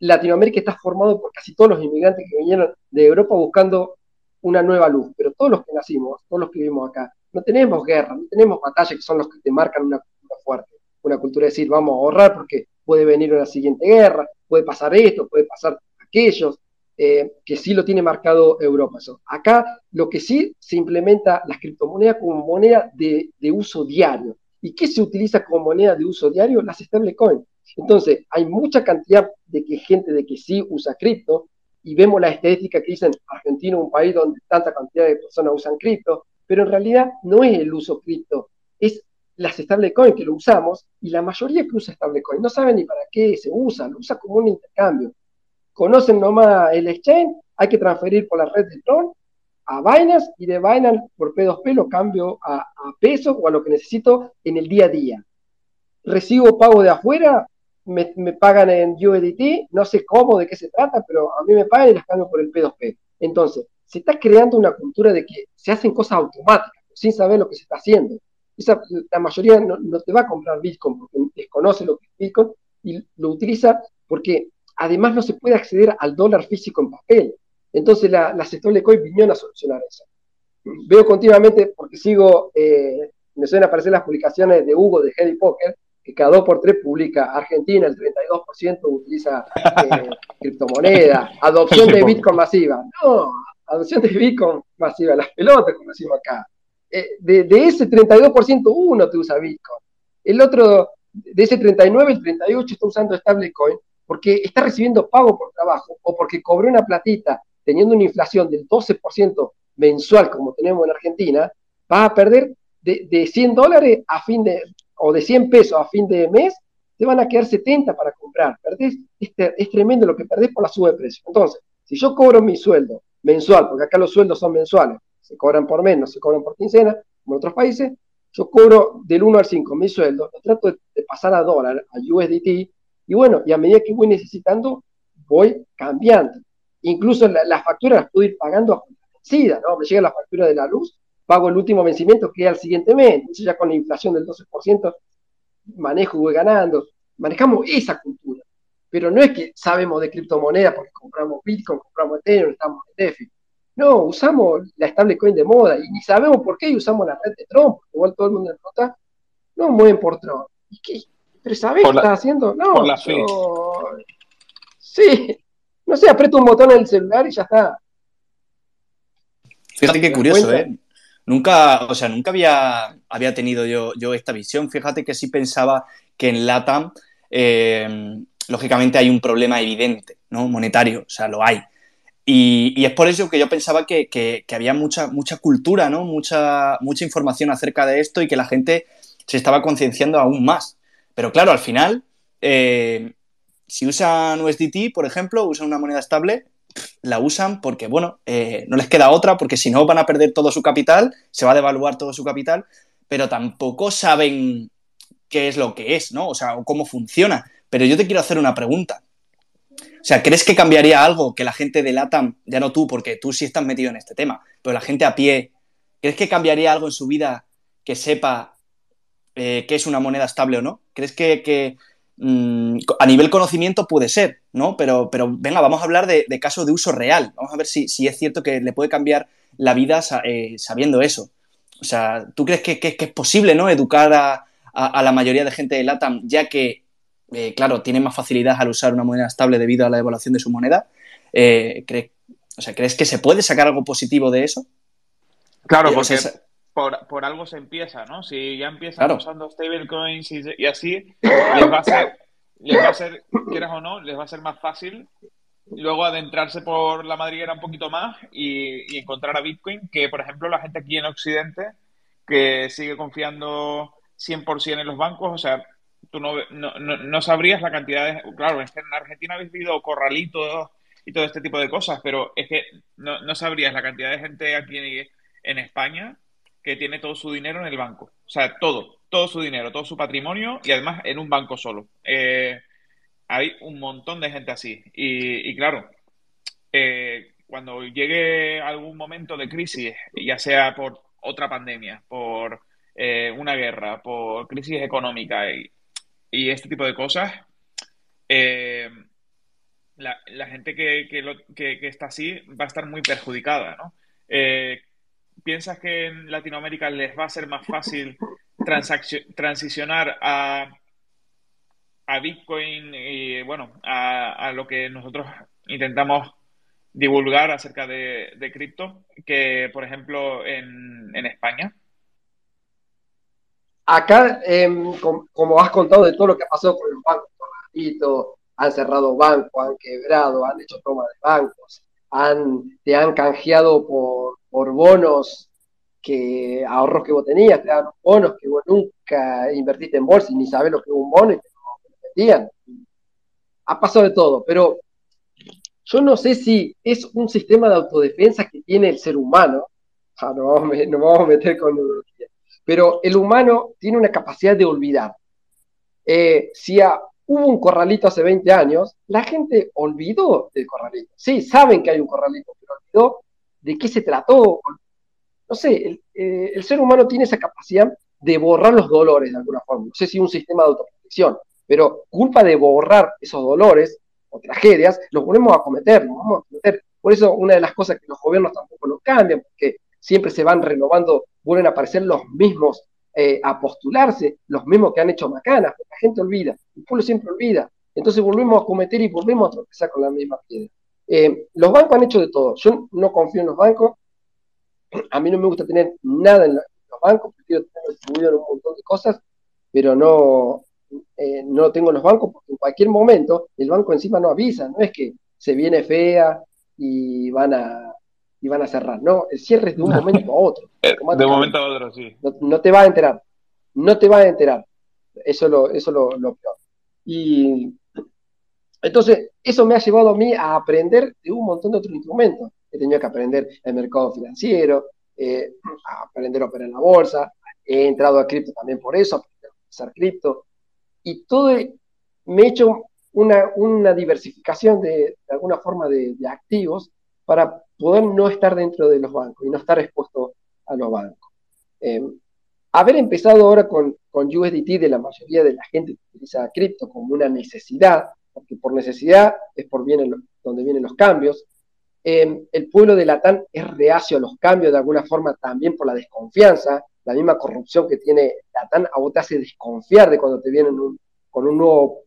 Latinoamérica está formado por casi todos los inmigrantes que vinieron de Europa buscando una nueva luz, pero todos los que nacimos, todos los que vivimos acá, no tenemos guerra, no tenemos batallas que son los que te marcan una cultura fuerte, una cultura de decir vamos a ahorrar porque puede venir una siguiente guerra, puede pasar esto, puede pasar aquellos, eh, que sí lo tiene marcado Europa. Acá lo que sí se implementa las criptomonedas como moneda de, de uso diario. ¿Y qué se utiliza como moneda de uso diario? Las stablecoins. Entonces, hay mucha cantidad de que gente de que sí usa cripto, y vemos la estadística que dicen Argentina, un país donde tanta cantidad de personas usan cripto, pero en realidad no es el uso cripto, es las stablecoins que lo usamos y la mayoría que usa stablecoin no saben ni para qué se usa, lo usa como un intercambio. Conocen nomás el exchange, hay que transferir por la red de Tron a Binance y de Binance por P2P lo cambio a, a pesos o a lo que necesito en el día a día. Recibo pago de afuera, me, pagan en USDT, no sé cómo, de qué se trata, pero a mí me pagan y las cambio por el P2P. Entonces, se está creando una cultura de que se hacen cosas automáticas, sin saber lo que se está haciendo. la mayoría no, te va a comprar Bitcoin porque desconoce lo que es Bitcoin y lo utiliza porque además no se puede acceder al dólar físico en papel. Entonces la, las stablecoins vinieron a solucionar eso. Veo continuamente, porque sigo, eh, me suelen aparecer las publicaciones de Hugo de Heady Poker, que cada dos por tres publica Argentina, el 32% utiliza eh, *laughs* criptomoneda, adopción de Bitcoin masiva. No, adopción de Bitcoin masiva, las pelotas, como decimos acá. Eh, de, de, ese 32%, uno te usa Bitcoin. El otro, de ese 39, el 38 está usando stablecoin porque está recibiendo pago por trabajo o porque cobró una platita teniendo una inflación del 12% mensual como tenemos en Argentina, vas a perder de, 100 dólares a fin de, o de 100 pesos a fin de mes, te van a quedar 70 para comprar. Perdés, este, es tremendo lo que perdés por la suba de precio. Entonces, si yo cobro mi sueldo mensual, porque acá los sueldos son mensuales, se cobran por mes, no se cobran por quincena, como en otros países, yo cobro del 1 al 5 mi sueldo, lo trato de, pasar a dólar, a USDT, y bueno, y a medida que voy necesitando, voy cambiando. Incluso las facturas las puedo ir pagando a ¿no? Me llega la factura de la luz, pago el último vencimiento que es al siguiente mes, entonces ya con la inflación del 12% manejo y voy ganando. Manejamos esa cultura, pero no es que sabemos de criptomonedas porque compramos Bitcoin, compramos Ethereum, estamos en DeFi. No, usamos la stablecoin de moda y ni sabemos por qué y usamos la red de Tron, porque igual todo el mundo en flota no mueven por Tron. ¿Y qué? ¿Pero sabés qué estás haciendo? No, por la Sí, no sé, aprieto un botón en el celular y ya está. Fíjate qué curioso, ¿eh? Nunca, o sea, nunca había, había tenido yo, yo esta visión. Fíjate que sí pensaba que en LATAM, eh, lógicamente, hay un problema evidente, ¿no? Monetario, o sea, lo hay. Y, es por eso que yo pensaba que, había mucha, mucha cultura, ¿no? Mucha, mucha información acerca de esto y que la gente se estaba concienciando aún más. Pero claro, al final, eh, si usan USDT, por ejemplo, usan una moneda estable, la usan porque, bueno, eh, no les queda otra, porque si no van a perder todo su capital, se va a devaluar todo su capital, pero tampoco saben qué es lo que es, ¿no? O sea, cómo funciona. Pero yo te quiero hacer una pregunta. O sea, ¿crees que cambiaría algo que la gente de LATAM, ya no tú, porque tú sí estás metido en este tema, pero la gente a pie, ¿crees que cambiaría algo en su vida que sepa eh, qué es una moneda estable o no? ¿Crees que, Mm, a nivel conocimiento puede ser, ¿no? Pero, pero venga, vamos a hablar de, caso de uso real. Vamos a ver si, es cierto que le puede cambiar la vida eh, sabiendo eso. O sea, ¿tú crees que, es posible, ¿no? Educar a, la mayoría de gente de LATAM, ya que, eh, claro, tiene más facilidad al usar una moneda estable debido a la evaluación de su moneda? Eh, o sea, ¿crees que se puede sacar algo positivo de eso? Claro, porque por, algo se empieza, ¿no? Si ya empiezan usando stablecoins y, y, así, les va a ser, les va a ser, quieras o no, les va a ser más fácil luego adentrarse por la madriguera un poquito más y, encontrar a Bitcoin, que por ejemplo la gente aquí en Occidente, que sigue confiando 100% en los bancos, o sea, tú no, no, no, sabrías la cantidad de... Claro, es que en Argentina habéis vivido corralitos y todo este tipo de cosas, pero es que no, no sabrías la cantidad de gente aquí en España que tiene todo su dinero en el banco. O sea, todo, todo su dinero, todo su patrimonio y además en un banco solo. Eh, hay un montón de gente así. Y, claro, eh, cuando llegue algún momento de crisis, ya sea por otra pandemia, por eh, una guerra, por crisis económica y, este tipo de cosas, la, gente que, que, está así va a estar muy perjudicada, ¿no? ¿Piensas que en Latinoamérica les va a ser más fácil transicionar a, a Bitcoin y, bueno, a, lo que nosotros intentamos divulgar acerca de, cripto que, por ejemplo, en, España? Acá, em, como, has contado de todo lo que ha pasado con los bancos, han cerrado bancos, han quebrado, han hecho toma de bancos, te han canjeado por, bonos que ahorros que vos tenías, te daban bonos que vos nunca invertiste en bolsa y ni sabés lo que es un bono y te lo metían. Ha pasado de todo, pero yo no sé si es un sistema de autodefensa que tiene el ser humano. Ah, no, vamos a meter con neurología. Pero el humano tiene una capacidad de olvidar. Eh, si hubo un corralito hace 20 años, la gente olvidó del corralito. Sí, saben que hay un corralito, pero olvidó de qué se trató. No sé, eh, el, ser humano tiene esa capacidad de borrar los dolores de alguna forma. No sé si un sistema de autoprotección, pero culpa de borrar esos dolores o tragedias, los volvemos a cometer, vamos a cometer. Por eso una de las cosas que los gobiernos tampoco lo cambian, porque siempre se van renovando, vuelven a aparecer los mismos eh, a postularse, los mismos que han hecho macanas, porque la gente olvida, el pueblo siempre olvida. Entonces volvemos a cometer y volvemos a tropezar con la misma piedra. Eh, los bancos han hecho de todo. Yo no confío en los bancos. *clears throat* A mí no me gusta tener nada en, los bancos, prefiero tener distribuido en un montón de cosas, pero no, eh, no tengo los bancos porque en cualquier momento el banco encima no avisa, no es que se viene fea y van a y van a cerrar, no, el cierre es de un *laughs* momento a otro. Eh, de un momento a otro, sí. No, te va a enterar, no te va a enterar. Eso es lo, eso lo, lo peor. Y entonces, eso me ha llevado a mí a aprender de un montón de otros instrumentos. He tenido que aprender el mercado financiero, eh, a aprender a operar en la bolsa, he entrado a cripto también por eso, a usar cripto, y todo me he hecho una, diversificación de, alguna forma de, activos para poder no estar dentro de los bancos y no estar expuesto a los bancos. Em, haber empezado ahora con, con USDT de la mayoría de la gente que utiliza cripto como una necesidad, porque por necesidad es por vienen, donde vienen los cambios. Em, el pueblo de Latán es reacio a los cambios de alguna forma también por la desconfianza, la misma corrupción que tiene Latán a vos te hace desconfiar de cuando te vienen con un nuevo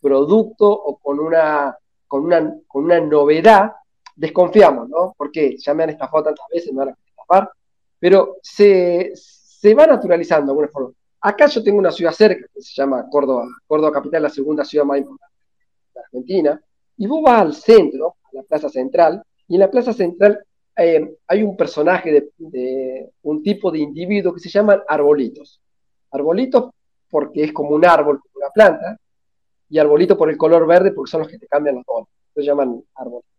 producto o con una, con una, con una novedad, desconfiamos, ¿no? Porque ya me han estafado tantas veces, me van a estafar, pero se, se va naturalizando de alguna forma. Acá yo tengo una ciudad cerca que se llama Córdoba, Córdoba capital, la segunda ciudad más importante de Argentina, y vos vas al centro, a la plaza central, y en la plaza central eh, hay un personaje de, un tipo de individuo que se llaman arbolitos. Arbolitos porque es como un árbol, como una planta, y arbolitos por el color verde porque son los que te cambian los dólares. Se llaman arbolitos.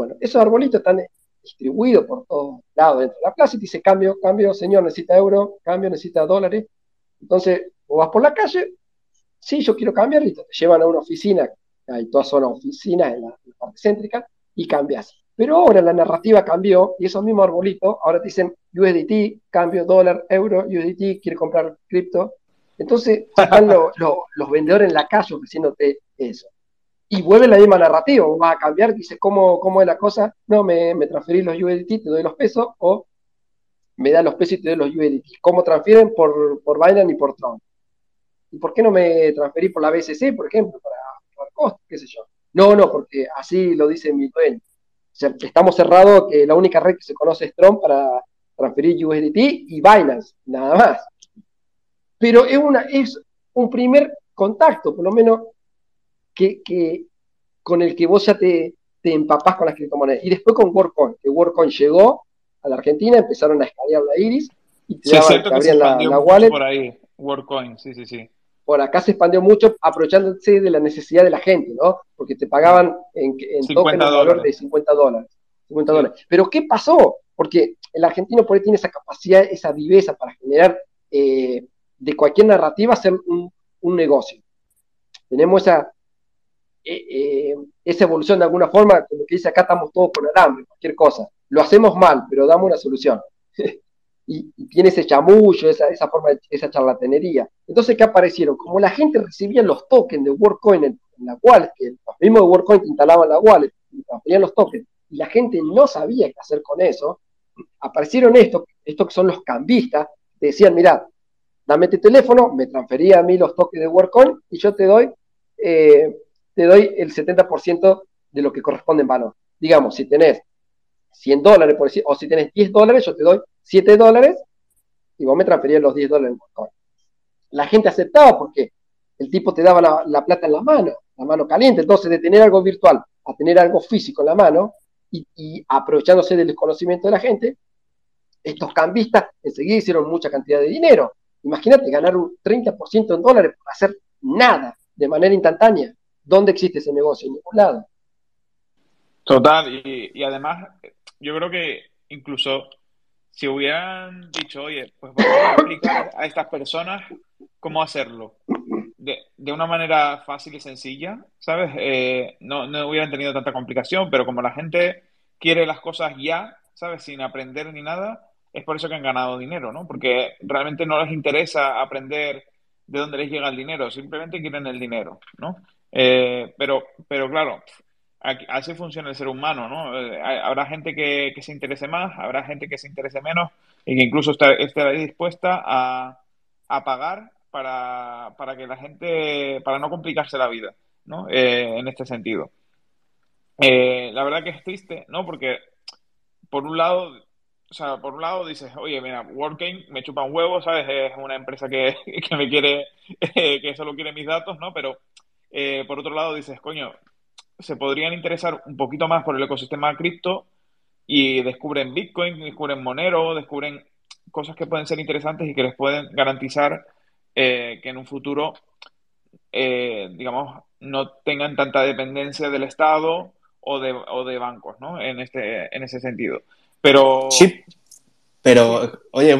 Bueno, esos arbolitos están distribuidos por todos lados dentro de la plaza y te dice cambio, cambio, señor, necesita euro, cambio, necesita dólares. Entonces, vos vas por la calle, sí, yo quiero cambiar, y te llevan a una oficina, hay todas son oficinas en la, parte céntrica, y cambias. Pero ahora la narrativa cambió y esos mismos arbolitos ahora te dicen USDT, cambio dólar, euro, USDT, quiere comprar cripto. Entonces están los vendedores en la calle ofreciéndote eso. Y vuelve la misma narrativa, vas a cambiar, dices, ¿cómo, cómo es la cosa? No, me, me transferís los USDT, te doy los pesos, o me da los pesos y te doy los USDT. ¿Cómo transfieren? Por, por Binance y por Tron. ¿Y por qué no me transferís por la BSC, por ejemplo, para, para costo, qué sé yo? No, no, porque así lo dice mi dueño estamos cerrados que la única red que se conoce es Tron para transferir USDT y Binance, nada más. Pero es, una, es un primer contacto, por lo menos, que, con el que vos ya te, te empapás con las criptomonedas. Y después con WorkCoin, que WorkCoin llegó a la Argentina, empezaron a escanear la iris y te, abrían la, la wallet. Por ahí, WorkCoin, sí, sí, sí por acá se expandió mucho aprovechándose de la necesidad de la gente, ¿no? Porque te pagaban en, en token valor de 50 dólares. 50 dólares. Pero ¿qué pasó? Porque el argentino por ahí tiene esa capacidad, esa viveza para generar eh, de cualquier narrativa hacer un, negocio. Tenemos esa, eh, eh, esa evolución de alguna forma, como que dice acá estamos todos con alambre, cualquier cosa. Lo hacemos mal, pero damos una solución. *laughs* y, tiene ese chamullo, esa, esa forma, esa charlatanería. Entonces, ¿qué aparecieron? Como la gente recibía los tokens de WorkCoin en, la wallet, que los mismos de WorkCoin instalaban la wallet transferían los tokens, y la gente no sabía qué hacer con eso, aparecieron estos, estos que son los cambistas, decían, mira, dame tu teléfono, me transfería a mí los tokens de WorkCoin y yo te doy, eh, te doy el 70% de lo que corresponde en valor. Digamos, si tenés 100 dólares, por decir, o si tenés 10 dólares, yo te doy 7 dólares y vos me transferías los 10 dólares en La gente aceptaba porque el tipo te daba la, plata en la mano, la mano caliente. Entonces, de tener algo virtual a tener algo físico en la mano y, aprovechándose del desconocimiento de la gente, estos cambistas enseguida hicieron mucha cantidad de dinero. Imagínate ganar un 30% en dólares por hacer nada de manera instantánea. ¿Dónde existe ese negocio? En ningún lado. Total, y, además yo creo que incluso si hubieran dicho, oye, pues vamos a explicar a estas personas cómo hacerlo de, de una manera fácil y sencilla, ¿sabes? Eh, no, no hubieran tenido tanta complicación, pero como la gente quiere las cosas ya, ¿sabes? Sin aprender ni nada, es por eso que han ganado dinero, ¿no? Porque realmente no les interesa aprender de dónde les llega el dinero, simplemente quieren el dinero, ¿no? Eh, pero, pero claro, así funciona el ser humano, ¿no? Eh, habrá gente que, se interese más, habrá gente que se interese menos y que incluso esté, dispuesta a, pagar para, para, que la gente, para no complicarse la vida, ¿no? Eh, en este sentido. Eh, la verdad que es triste, ¿no? Porque por un lado, o sea, por un lado dices, oye, mira, Working me chupa un huevo, ¿sabes? Es una empresa que, *laughs* que me quiere, *laughs* que solo quiere mis datos, ¿no? Pero por otro lado dices, coño, se podrían interesar un poquito más por el ecosistema cripto y descubren Bitcoin, descubren Monero, descubren cosas que pueden ser interesantes y que les pueden garantizar eh, que en un futuro, eh, digamos, no tengan tanta dependencia del Estado o de, o de bancos, ¿no? En, este, en ese sentido. Pero... Sí, pero, oye,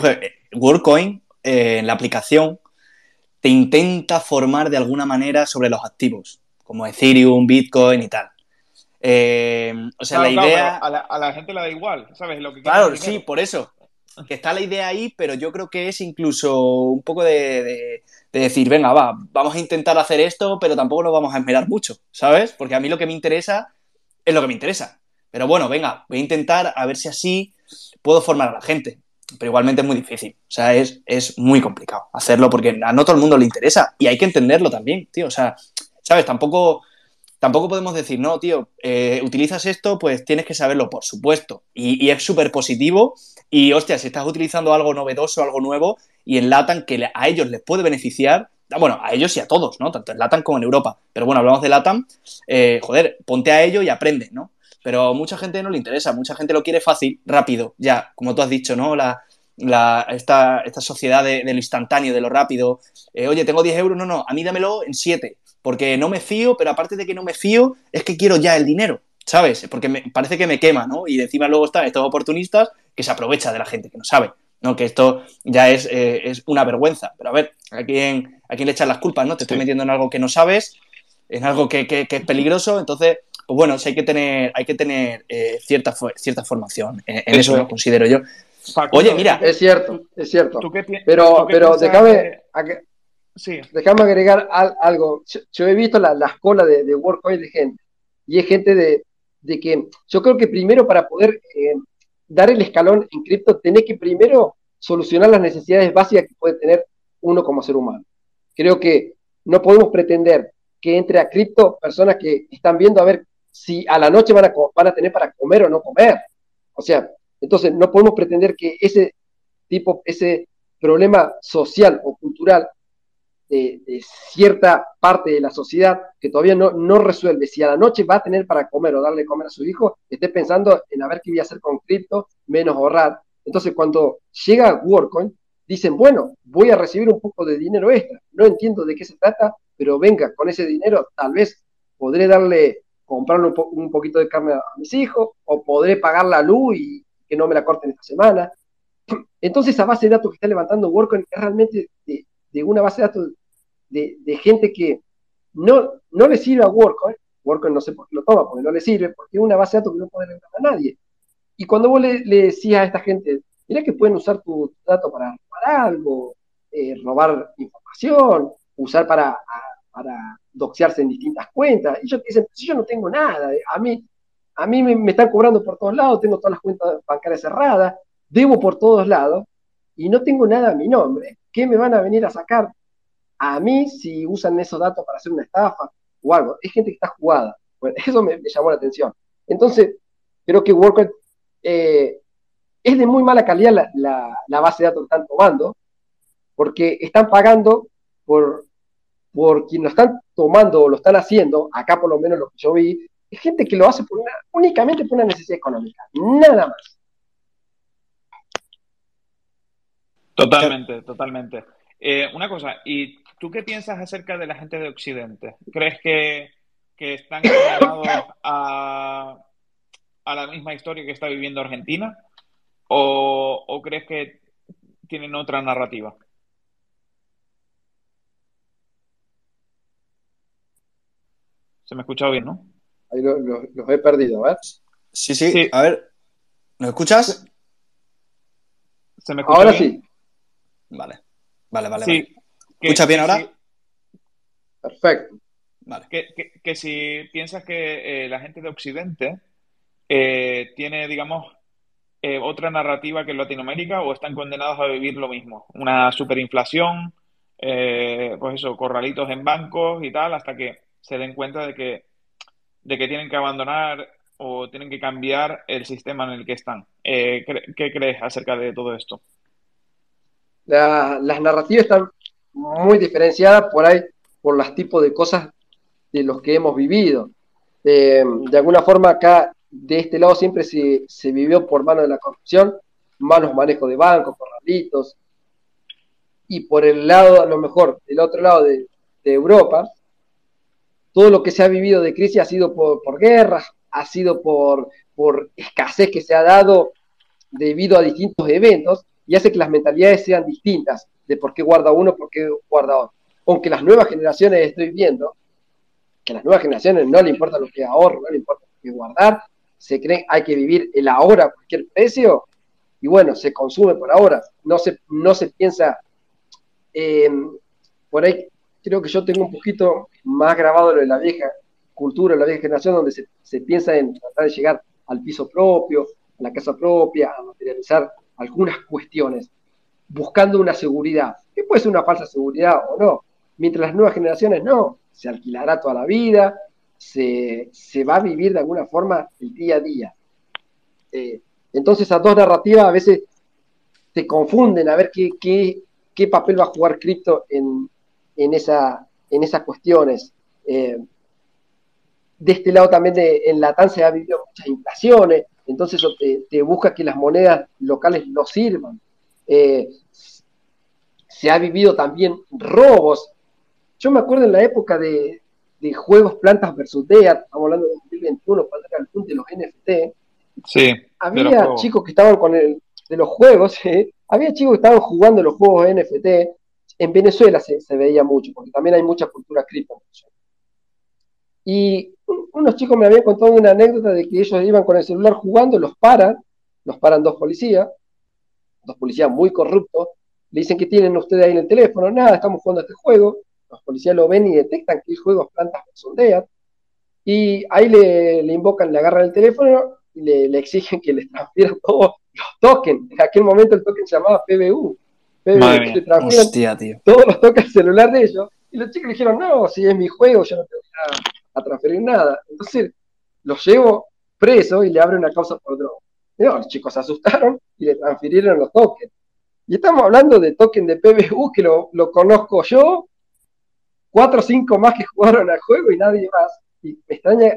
WorldCoin, eh, en la aplicación, te intenta formar de alguna manera sobre los activos como Ethereum, Bitcoin y tal. Eh, o sea, la idea... A la, gente le da igual, ¿sabes? Lo que claro, sí, por eso. Que está la idea ahí, pero yo creo que es incluso un poco de, decir, venga, va, vamos a intentar hacer esto, pero tampoco nos vamos a esmerar mucho, ¿sabes? Porque a mí lo que me interesa es lo que me interesa. Pero bueno, venga, voy a intentar a ver si así puedo formar a la gente. Pero igualmente es muy difícil. O sea, es, es muy complicado hacerlo porque a no todo el mundo le interesa. Y hay que entenderlo también, tío. O sea, ¿Sabes? Tampoco, tampoco podemos decir, no, tío, eh, utilizas esto, pues tienes que saberlo, por supuesto. Y, es súper positivo. Y, hostia, si estás utilizando algo novedoso, algo nuevo, y en LATAM que a ellos les puede beneficiar, ah, bueno, a ellos y a todos, ¿no? Tanto en LATAM como en Europa. Pero bueno, hablamos de LATAM, eh, joder, ponte a ello y aprende, ¿no? Pero mucha gente no le interesa, mucha gente lo quiere fácil, rápido, ya, como tú has dicho, ¿no? La, esta, sociedad de, lo instantáneo, de lo rápido. Eh, oye, tengo 10 euros, no, no, a mí dámelo en 7 porque no me fío, pero aparte de que no me fío, es que quiero ya el dinero, ¿sabes? Porque me, parece que me quema, ¿no? Y encima luego están estos oportunistas que se aprovecha de la gente que no sabe, ¿no? Que esto ya es, eh, es una vergüenza. Pero a ver, ¿a quién, ¿a quién le echan las culpas, no? Te estoy metiendo en algo que no sabes, en algo que, que, es peligroso, entonces, pues bueno, hay que tener, hay que tener eh, cierta, cierta formación, en, eso, lo considero yo. Oye, mira. Es cierto, es cierto. pero, pero déjame, Sí. Déjame agregar algo. Yo, he visto las colas de, de WorkCoin de gente. Y es gente de, que yo creo que primero para poder eh, dar el escalón en cripto, tenés que primero solucionar las necesidades básicas que puede tener uno como ser humano. Creo que no podemos pretender que entre a cripto personas que están viendo a ver si a la noche van a, van a tener para comer o no comer. O sea, entonces no podemos pretender que ese tipo, ese problema social o cultural de, cierta parte de la sociedad que todavía no, no resuelve si a la noche va a tener para comer o darle comer a su hijo, esté pensando en a ver qué voy a hacer con cripto, menos ahorrar. Entonces, cuando llega WorkCoin, dicen, bueno, voy a recibir un poco de dinero extra. No entiendo de qué se trata, pero venga, con ese dinero tal vez podré darle, comprarle un, poquito de carne a mis hijos, o podré pagar la luz y que no me la corten esta semana. *clears throat* Entonces, esa base de datos que está levantando WorkCoin es realmente de, de una base de datos de, gente que no, no le sirve a WorkCoin, WorkCoin no sé por qué lo toma, porque no le sirve, porque es una base de datos que no puede regalar a nadie. Y cuando vos le, decías a esta gente, mira que pueden usar tu, dato para robar algo, eh, robar información, usar para, para doxearse en distintas cuentas, y ellos dicen, si yo no tengo nada, a mí, a mí me, están cobrando por todos lados, tengo todas las cuentas bancarias cerradas, debo por todos lados, y no tengo nada a mi nombre. ¿Qué me van a venir a sacar a mí si usan esos datos para hacer una estafa o algo. Es gente que está jugada. Bueno, *laughs* eso me, llamó la atención. Entonces, creo que WorkCoin eh, es de muy mala calidad la, base de datos que están tomando, porque están pagando por, por quien lo están tomando o lo están haciendo, acá por lo menos lo que yo vi, es gente que lo hace por únicamente por una necesidad económica, nada más. Totalmente, totalmente. Eh, una cosa, ¿y tú qué piensas acerca de la gente de Occidente? ¿Crees que, están condenados a, misma historia que está viviendo Argentina? ¿O, o crees que tienen otra narrativa? Se me ha escuchado bien, ¿no? Ahí los he perdido, ¿verdad? Sí, sí, A ver, ¿me escuchas? ¿Se me escucha ahora sí. Vale, vale, vale. Sí. ¿Escuchas bien ahora? Perfecto. Vale. Que, si piensas que eh, la gente de Occidente eh, tiene, digamos, eh, otra narrativa que en Latinoamérica o están condenados a vivir lo mismo. Una superinflación, pues eso, corralitos en bancos y tal, hasta que se den cuenta de que, de que tienen que abandonar o tienen que cambiar el sistema en el que están. Eh, ¿Qué crees acerca de todo esto? las narrativas están muy diferenciadas por ahí, por los tipos de cosas de los que hemos vivido. Eh, de alguna forma acá, de este lado siempre se, se vivió por mano de la corrupción, malos manejos de bancos, corralitos, y por el lado, a lo mejor, del otro lado de, de Europa, todo lo que se ha vivido de crisis ha sido por, por guerras, ha sido por, por escasez que se ha dado debido a distintos eventos y hace que las mentalidades sean distintas de por qué guarda uno, por qué guarda otro. Aunque las nuevas generaciones estoy viendo que a las nuevas generaciones no le importa lo que ahorro, no le importa lo que guardar, se creen hay que vivir el ahora a cualquier precio y bueno, se consume por ahora, no se, no se piensa, por ahí creo que yo tengo un poquito más grabado lo de la vieja cultura, la vieja generación, donde se, piensa en tratar de llegar al piso propio, a la casa propia, a materializar algunas cuestiones, buscando una seguridad, que puede ser una falsa seguridad o no, mientras las nuevas generaciones no, se alquilará toda la vida, se, va a vivir de alguna forma el día a día. Eh, entonces esas dos narrativas a veces se confunden a ver qué, qué, papel va a jugar cripto en, en, esa, en esas cuestiones. Eh, de este lado también de, en Latam se ha vivido muchas inflaciones, entonces eso te, busca que las monedas locales no sirvan. Eh, se ha vivido también robos. Yo me acuerdo en la época de, juegos Plantas versus DEAT, estamos hablando de 2021, cuando era el punto de los NFT. Sí, había chicos que estaban con el de los juegos, *laughs* había chicos que estaban jugando los juegos NFT. En Venezuela se, veía mucho, porque también hay mucha cultura cripto. Y unos chicos me habían contado una anécdota de que ellos iban con el celular jugando, los paran, los paran dos policías, dos policías muy corruptos, le dicen que tienen ustedes ahí en el teléfono, nada, estamos jugando este juego, los policías lo ven y detectan que el juego es plantas sondean, y ahí le, invocan, le agarran el teléfono y le, exigen que les *laughs* transfieran todos los tokens. En aquel momento el token se llamaba PBU. PBU le transfieran todos los tokens al celular de ellos. Y los chicos le dijeron, no, si es mi juego, yo no tengo nada a transferir nada. Entonces los llevo preso y le abren una causa por droga. los chicos se asustaron y le transfirieron los tokens. Y estamos hablando de token de PBU que lo, conozco yo, cuatro o cinco más que jugaron al juego y nadie más. Y me extraña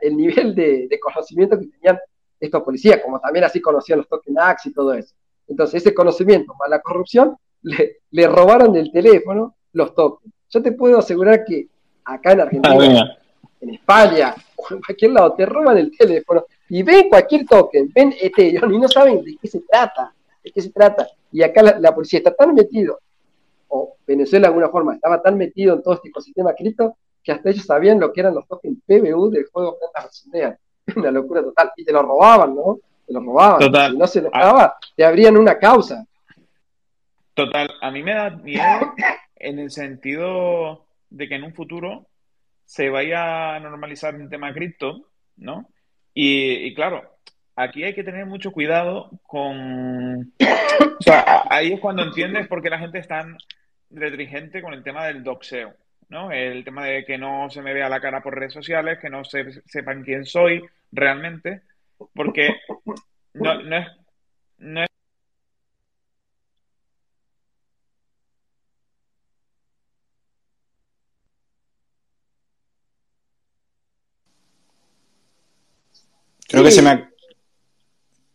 el nivel de, conocimiento que tenían estos policías, como también así conocían los tokens AX y todo eso. Entonces, ese conocimiento más la corrupción, *laughs* le, le robaron del teléfono los tokens. Yo te puedo asegurar que acá en Argentina, en España *laughs* o en cualquier lado, te roban el teléfono y ven cualquier token, ven Ethereum y no saben de qué se trata, de qué se trata. Y acá la, policía está tan metido, o Venezuela de alguna forma estaba tan metido en todo este ecosistema cripto, que hasta ellos sabían lo que eran los tokens PBU del juego Plantas *laughs* una locura total. Y te lo robaban, ¿no? Te lo robaban. Total. Si no se lo daba, te abrían una causa. Total. A mí me da miedo *coughs* en el sentido de que en un futuro se vaya a normalizar el tema cripto, ¿no? Y, claro, aquí hay que tener mucho cuidado con... O sea, ahí es cuando entiendes por qué la gente es tan retrigente con el tema del doxeo, ¿no? El tema de que no se me vea la cara por redes sociales, que no se, sepan quién soy realmente, porque no, no es, no es Creo que se me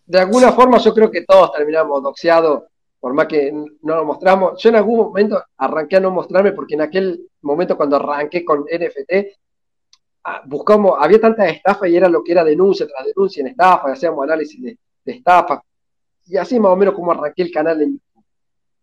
De alguna forma yo creo que todos terminamos doxeados, por más que no lo mostramos. Yo en algún momento arranqué a no mostrarme porque en aquel momento cuando arranqué con NFT, ah, buscamos, había tanta estafa y era lo que era denuncia tras denuncia en estafa, hacíamos análisis de, estafa, y así más o menos como arranqué el canal en YouTube.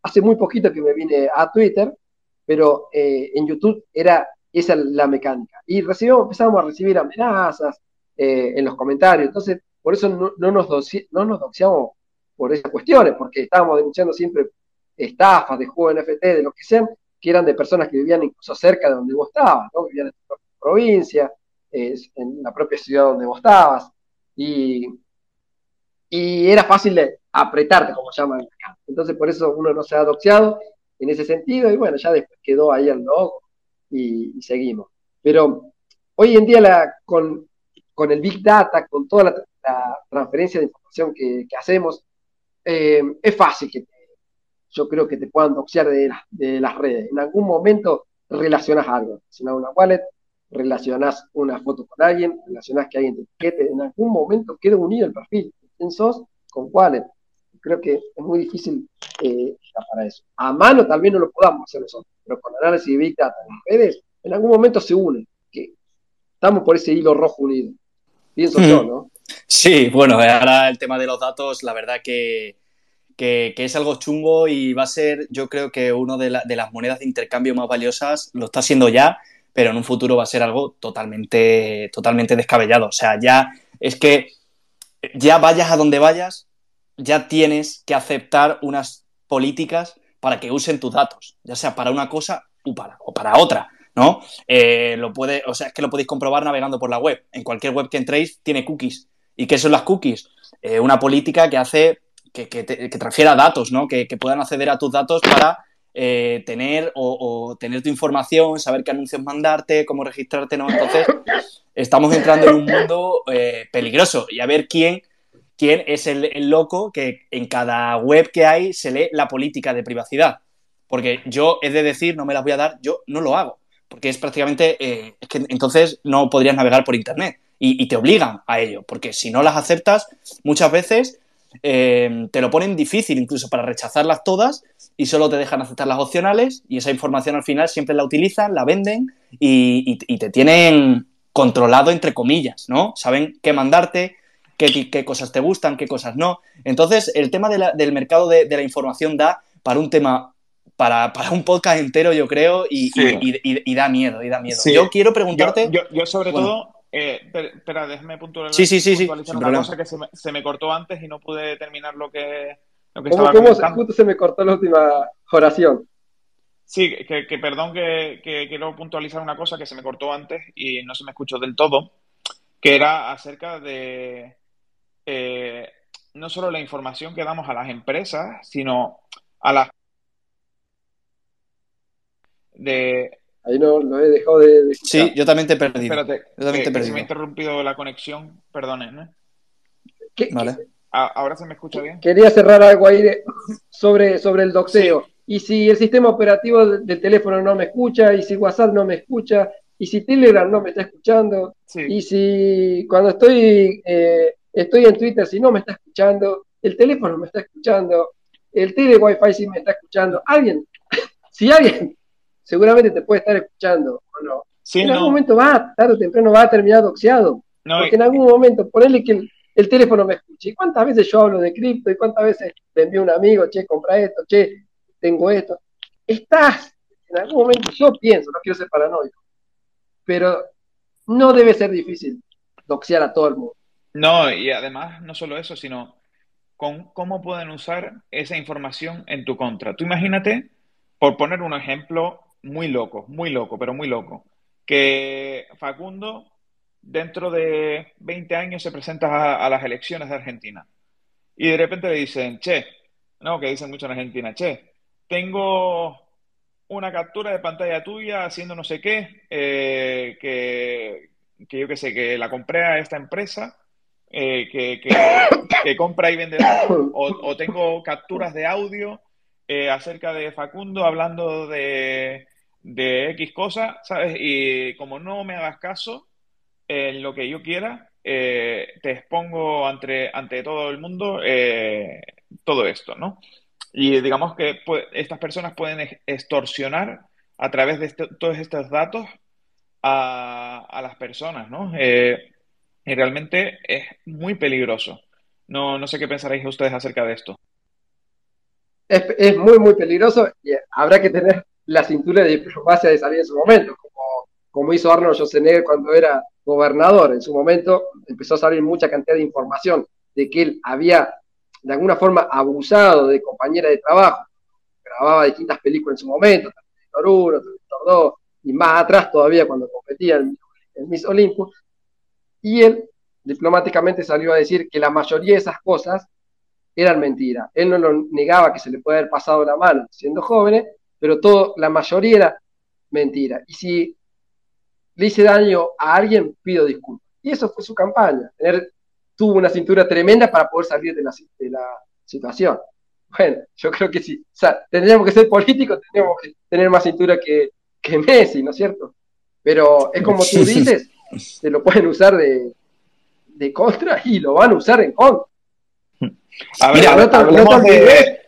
Hace muy poquito que me vine a Twitter, pero eh, en YouTube era esa la mecánica. Y recibimos, empezamos a recibir amenazas eh, en los comentarios, entonces por eso no, nos, no nos doxiamos por esas cuestiones, porque estábamos denunciando siempre estafas de juego NFT, de lo que sean, que eran de personas que vivían incluso cerca de donde vos estabas, ¿no? Vivían en tu propia provincia, en la propia ciudad donde vos estabas, y, y era fácil de apretarte, como llaman acá. Entonces, por eso uno no se ha doxeado en ese sentido, y bueno, ya después quedó ahí el logo y, seguimos. Pero hoy en día la, con, con el Big Data, con toda la, transferencia de información que, hacemos, eh, es fácil que yo creo que te puedan doxear de, de las redes. En algún momento relacionas algo, relacionas una wallet, relacionas una foto con alguien, relacionas que alguien te etiquete, en algún momento queda unido el perfil. ¿Con wallet? Creo que es muy difícil eh, para eso. A mano también no lo podamos hacer nosotros, pero con análisis de Big Data en redes, en algún momento se une, que estamos por ese hilo rojo unido. Pienso yo, hmm. ¿no? Sí, bueno, ahora el tema de los datos, la verdad que que, es algo chungo y va a ser, yo creo que una de, las monedas de intercambio más valiosas, lo está siendo ya, pero en un futuro va a ser algo totalmente, totalmente descabellado. O sea, ya es que ya vayas a donde vayas, ya tienes que aceptar unas políticas para que usen tus datos, ya sea para una cosa o para, otra. ¿no? Eh, lo puede, o sea, es que lo podéis comprobar navegando por la web. En cualquier web que entréis tiene cookies. ¿Y qué son las cookies? Eh, una política que hace que, transfiera datos, ¿no? Que, puedan acceder a tus datos para eh, tener o, tener tu información, saber qué anuncios mandarte, cómo registrarte, ¿no? Entonces, estamos entrando en un mundo eh, peligroso y a ver quién, quién es el, loco que en cada web que hay se lee la política de privacidad. Porque yo he de decir, no me las voy a dar, yo no lo hago. Porque es prácticamente, eh, es que entonces no podrías navegar por Internet. y, te obligan a ello, porque si no las aceptas, muchas veces eh, te lo ponen difícil incluso para rechazarlas todas y solo te dejan aceptar las opcionales y esa información al final siempre la utilizan, la venden y, te tienen controlado entre comillas, ¿no? Saben qué mandarte, qué, cosas te gustan, qué cosas no. Entonces, el tema del mercado de, la información da para un tema, para, un podcast entero, yo creo, y, da miedo, y da miedo. Yo quiero preguntarte... Yo, sobre todo eh, espera, déjame puntualizar, sí, sí, sí, una cosa que se me, cortó antes y no pude terminar lo que, lo que ¿Cómo, ¿cómo justo se me cortó la última oración? Sí, que, perdón que, quiero puntualizar una cosa que se me cortó antes y no se me escuchó del todo, que era acerca de eh, no solo la información que damos a las empresas, sino a las de Ahí no lo he dejado de, Sí, yo también te he perdido. Espérate, yo también te he perdido. se me ha interrumpido la conexión, perdonen. ¿eh? vale. ¿Ahora se me escucha bien? Quería cerrar algo ahí sobre, sobre el doxeo. Y si el sistema operativo del teléfono no me escucha, y si WhatsApp no me escucha, y si Telegram no me está escuchando, y si cuando estoy, eh, estoy en Twitter, si no me está escuchando, el teléfono me está escuchando, el tele Wi-Fi sí me está escuchando, alguien, *laughs* si alguien seguramente te puede estar escuchando o no. en algún momento va, tarde o temprano va a terminar doxeado. porque en algún momento, ponele que el, teléfono me escuche. ¿Y cuántas veces yo hablo de cripto? ¿Y cuántas veces le envío a un amigo, che, compra esto, che, tengo esto? Estás, en algún momento, yo pienso, no quiero ser paranoico, pero no debe ser difícil doxear a todo el mundo. No, y además, no solo eso, sino con cómo pueden usar esa información en tu contra. Tú imagínate, por poner un ejemplo, muy loco, muy loco, pero muy loco. Que Facundo dentro de 20 años se presenta a, las elecciones de Argentina. Y de repente le dicen, che, no, que dicen mucho en Argentina, che, tengo una captura de pantalla tuya haciendo no sé qué, eh, que, yo qué sé, que la compré a esta empresa, eh, que, compra y vende o, o, tengo capturas de audio eh, acerca de Facundo hablando de, de X cosa, ¿sabes? Y como no me hagas caso en lo que yo quiera, eh, te expongo ante, ante todo el mundo eh, todo esto, ¿no? Y digamos que estas personas pueden extorsionar a través de todos estos datos a, las personas, ¿no? Eh, y realmente es muy peligroso. No, no sé qué pensaréis ustedes acerca de esto. Es, muy, muy peligroso y habrá que tener la cintura de diplomacia de salir en su momento, como, como hizo Arnold Schwarzenegger cuando era gobernador. En su momento empezó a salir mucha cantidad de información de que él había de alguna forma abusado de compañera de trabajo, grababa distintas películas en su momento, Terminator 1, Terminator 2, y más atrás todavía cuando competía en, Miss Olympus, y él diplomáticamente salió a decir que la mayoría de esas cosas eran mentiras. Él no lo negaba que se le puede haber pasado la mano siendo joven, pero todo, la mayoría era mentira. Y si le hice daño a alguien, pido disculpas. Y eso fue su campaña, tener tuvo una cintura tremenda para poder salir de la, de la situación. Bueno, yo creo que sí. O sea, tendríamos que ser políticos, tendríamos que tener más cintura que, que Messi, ¿no es cierto? Pero es como tú dices, se lo pueden usar de, de contra y lo van a usar en contra. A ver, no, te, olvides,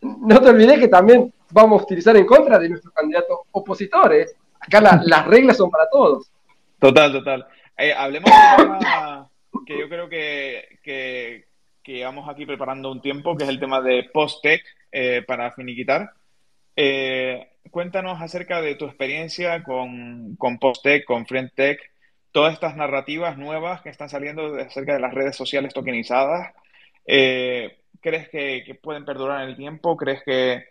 no, te, olvides, que también vamos a utilizar en contra de nuestros candidatos opositores. Acá las reglas son para todos. Total, total. Eh, hablemos de que yo creo que, que, llevamos aquí preparando un tiempo, que es el tema de post-tech eh, para finiquitar. Eh, cuéntanos acerca de tu experiencia con, con post-tech, con friend-tech, todas estas narrativas nuevas que están saliendo acerca de las redes sociales tokenizadas. Eh, ¿Crees que, pueden perdurar en el tiempo? ¿Crees que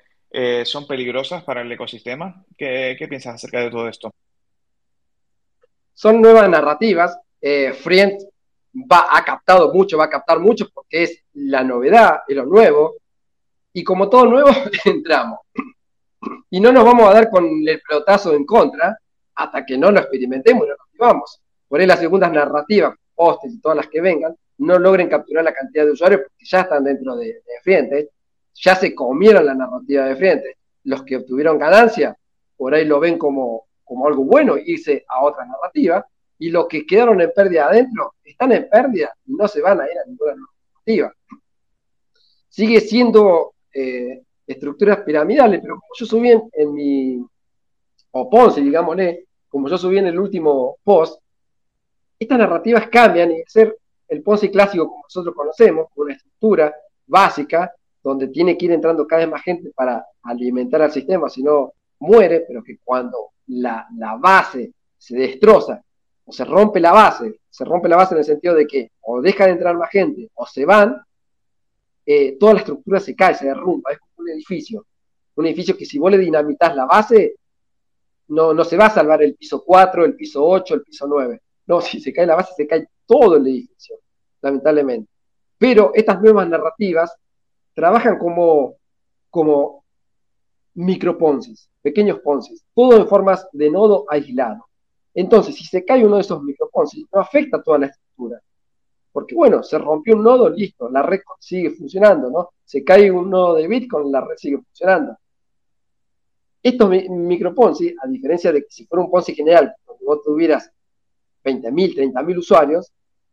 son peligrosas para el ecosistema? ¿Qué, ¿Qué, piensas acerca de todo esto? Son nuevas narrativas. Friend va, ha captado mucho, va a captar mucho porque es la novedad, es lo nuevo. Y como todo nuevo, *laughs* entramos. Y no nos vamos a dar con el pelotazo en contra hasta que no lo experimentemos y no nos vivamos. Por ahí las segundas narrativas, postes y todas las que vengan, no logren capturar la cantidad de usuarios porque ya están dentro de, de Frientes, ya se comieron la narrativa de Frientes. Los que obtuvieron ganancia, por ahí lo ven como, como algo bueno, irse a otra narrativa, y los que quedaron en pérdida adentro están en pérdida y no se van a ir a ninguna normativa. Sigue siendo eh, estructuras piramidales, pero como yo subí en, mi, o Ponce, digámosle, como yo subí en el último post, estas narrativas cambian y ser el Ponce clásico como nosotros conocemos, con una estructura básica, donde tiene que ir entrando cada vez más gente para alimentar al sistema, si no muere, pero que cuando la, la base se destroza o se rompe la base, se rompe la base en el sentido de que o deja de entrar más gente o se van, eh, toda la estructura se cae, se derrumba, es como un edificio. Un edificio que si vos le dinamitas la base, no, no se va a salvar el piso 4, el piso 8, el piso 9. No, *laughs* si se cae la base, se cae todo el edificio, lamentablemente. Pero estas nuevas narrativas trabajan como, como microponces, pequeños ponces, todo en formas de nodo aislado. Entonces, si se cae uno de esos microponces, no afecta toda la estructura. Porque bueno, se rompió un nodo, listo, la red sigue funcionando, ¿no? Se cae un nodo de Bitcoin, la red sigue funcionando. Estos microponzi, a diferencia de que si fuera un Ponzi general, donde vos tuvieras 20.000, 30.000 usuarios,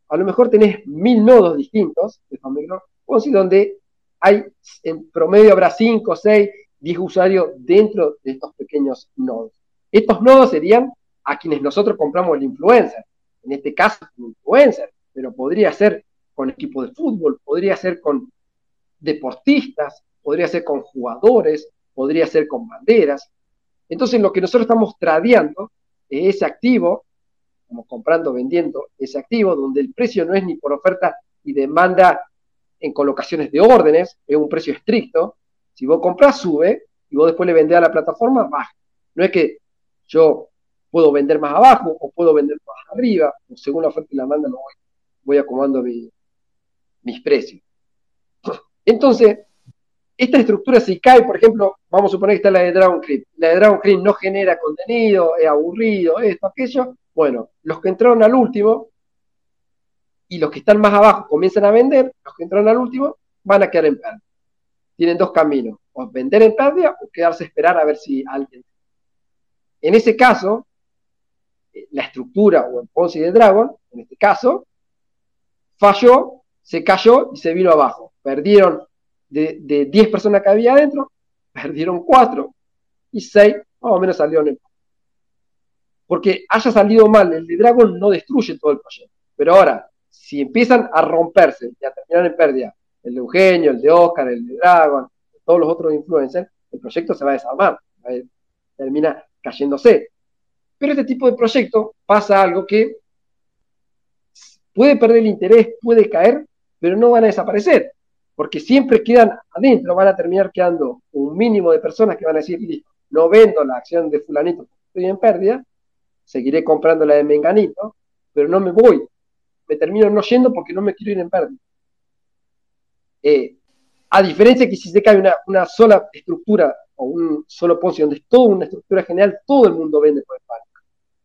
a lo mejor tenés mil nodos distintos de estos microponzi donde hay, en promedio habrá 5, 6, 10 usuarios dentro de estos pequeños nodos. Estos nodos serían a quienes nosotros compramos el influencer. En este caso, un influencer, pero podría ser con equipos de fútbol, podría ser con deportistas, podría ser con jugadores, podría ser con banderas. Entonces, lo que nosotros estamos tradeando es ese activo, como comprando, vendiendo ese activo, donde el precio no es ni por oferta y demanda en colocaciones de órdenes, es un precio estricto. Si vos compras, sube, y vos después le vendés a la plataforma, baja. No es que yo puedo vender más abajo o puedo vender más arriba, según la oferta y la demanda voy, voy acomodando mis precios. *clears throat* Entonces, esta estructura si cae, por ejemplo, vamos a suponer que está la de Dragon Creep, la de Dragon Creep no genera contenido, es aburrido, esto, aquello, bueno, los que entraron al último y los que están más abajo comienzan a vender, los que entraron al último van a quedar en pérdida. Tienen dos caminos, o vender en pérdida o quedarse a esperar a ver si alguien. En ese caso, la estructura o el Ponzi de Dragon, en este caso, falló, se cayó y se vino abajo. Perdieron de, 10 personas que había adentro, *laughs* perdieron 4 y 6 más o menos salieron en porque haya salido mal el de Dragon no destruye todo el proyecto. Pero ahora, si empiezan a romperse y a terminar en pérdida el de Eugenio, el de Oscar, el de Dragon, todos los otros influencers, el proyecto se va a desarmar, termina cayéndose. Pero este tipo de proyecto pasa algo que puede perder el interés, puede caer, pero no van a desaparecer, porque siempre quedan adentro, van a terminar quedando un mínimo de personas que van a decir, no vendo la acción de fulanito, estoy en pérdida, seguiré comprando la de menganito, pero no me voy, me termino no yendo porque no me quiero ir en pérdida. Eh, a diferencia de que si se cae una, sola estructura o un solo pozo donde es toda una estructura general, todo el mundo vende por el pánico.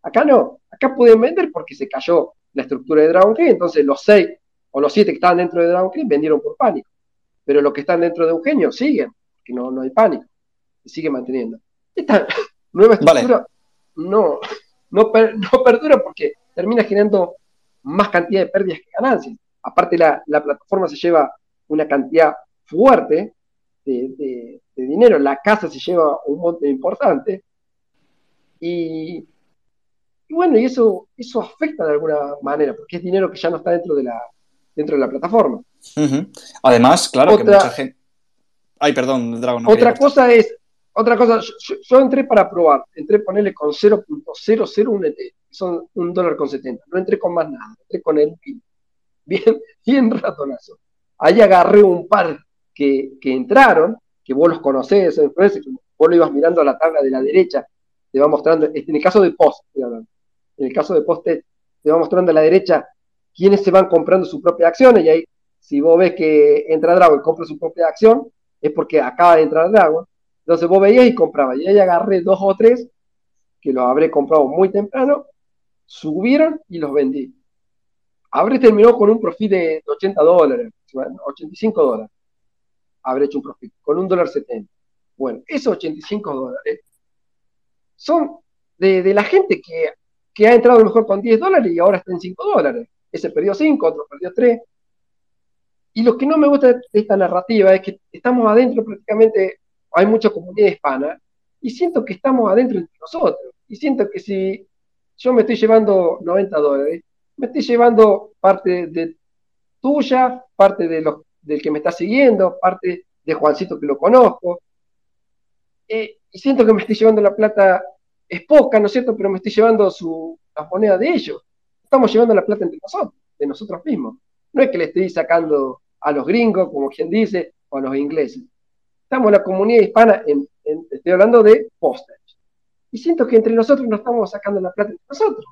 Acá no, acá pueden vender porque se cayó la estructura de Dragon King, entonces los seis o los siete que estaban dentro de Dragon King vendieron por pánico. Pero los que están dentro de Eugenio siguen, porque no, no hay pánico, se sigue manteniendo. Esta *laughs* nueva estructura no, no, perdura porque termina generando más cantidad de pérdidas que ganancias. Aparte, la, plataforma se lleva una cantidad fuerte de, dinero, la casa se lleva un monte importante. Y, bueno, y eso, eso afecta de alguna manera, porque es dinero que ya no está dentro de la, dentro de la plataforma. Además, claro que mucha gente. Ay, perdón, Dragon. otra cosa es, otra cosa, yo, entré para probar, entré ponerle con 0.001 ET, son un dólar con 70, no entré con más nada, entré con el bien, *laughs* bien ratonazo. Ahí agarré un par que, entraron, que vos los conocés, vos lo ibas mirando a la tabla de la derecha, te va mostrando, en el caso de post, en el caso de post te va mostrando a la derecha quiénes se van comprando su propia acción, y ahí, si vos ves que entra Dragon y compra su propia acción, es porque acaba de entrar Dragon, entonces vos veías y comprabas, y ahí agarré dos o tres, que los habré comprado muy temprano, subieron y los vendí. Habré terminado con un profit de 80 dólares, 85 dólares. Habré hecho un profit, con un dólar 70. Bueno, esos 85 dólares son de, la gente que, que, ha entrado mejor con 10 dólares y ahora está en 5 dólares. Ese perdió 5, otro perdió 3. Y lo que no me gusta de esta narrativa es que estamos adentro prácticamente, hay mucha comunidad hispana, y siento que estamos adentro entre nosotros. Y siento que si yo me estoy llevando 90 dólares, me estoy llevando parte de tuya, parte de los, del que me está siguiendo, parte de Juancito que lo conozco, eh, y siento que me estoy llevando la plata, es poca, ¿no es cierto? Pero me estoy llevando su, la moneda de ellos. Estamos llevando la plata entre nosotros, de nosotros mismos. No es que le estoy sacando a los gringos, como quien dice, o a los ingleses. Estamos en la comunidad hispana, en, estoy hablando de postage. Y siento que entre nosotros no estamos sacando la plata entre nosotros.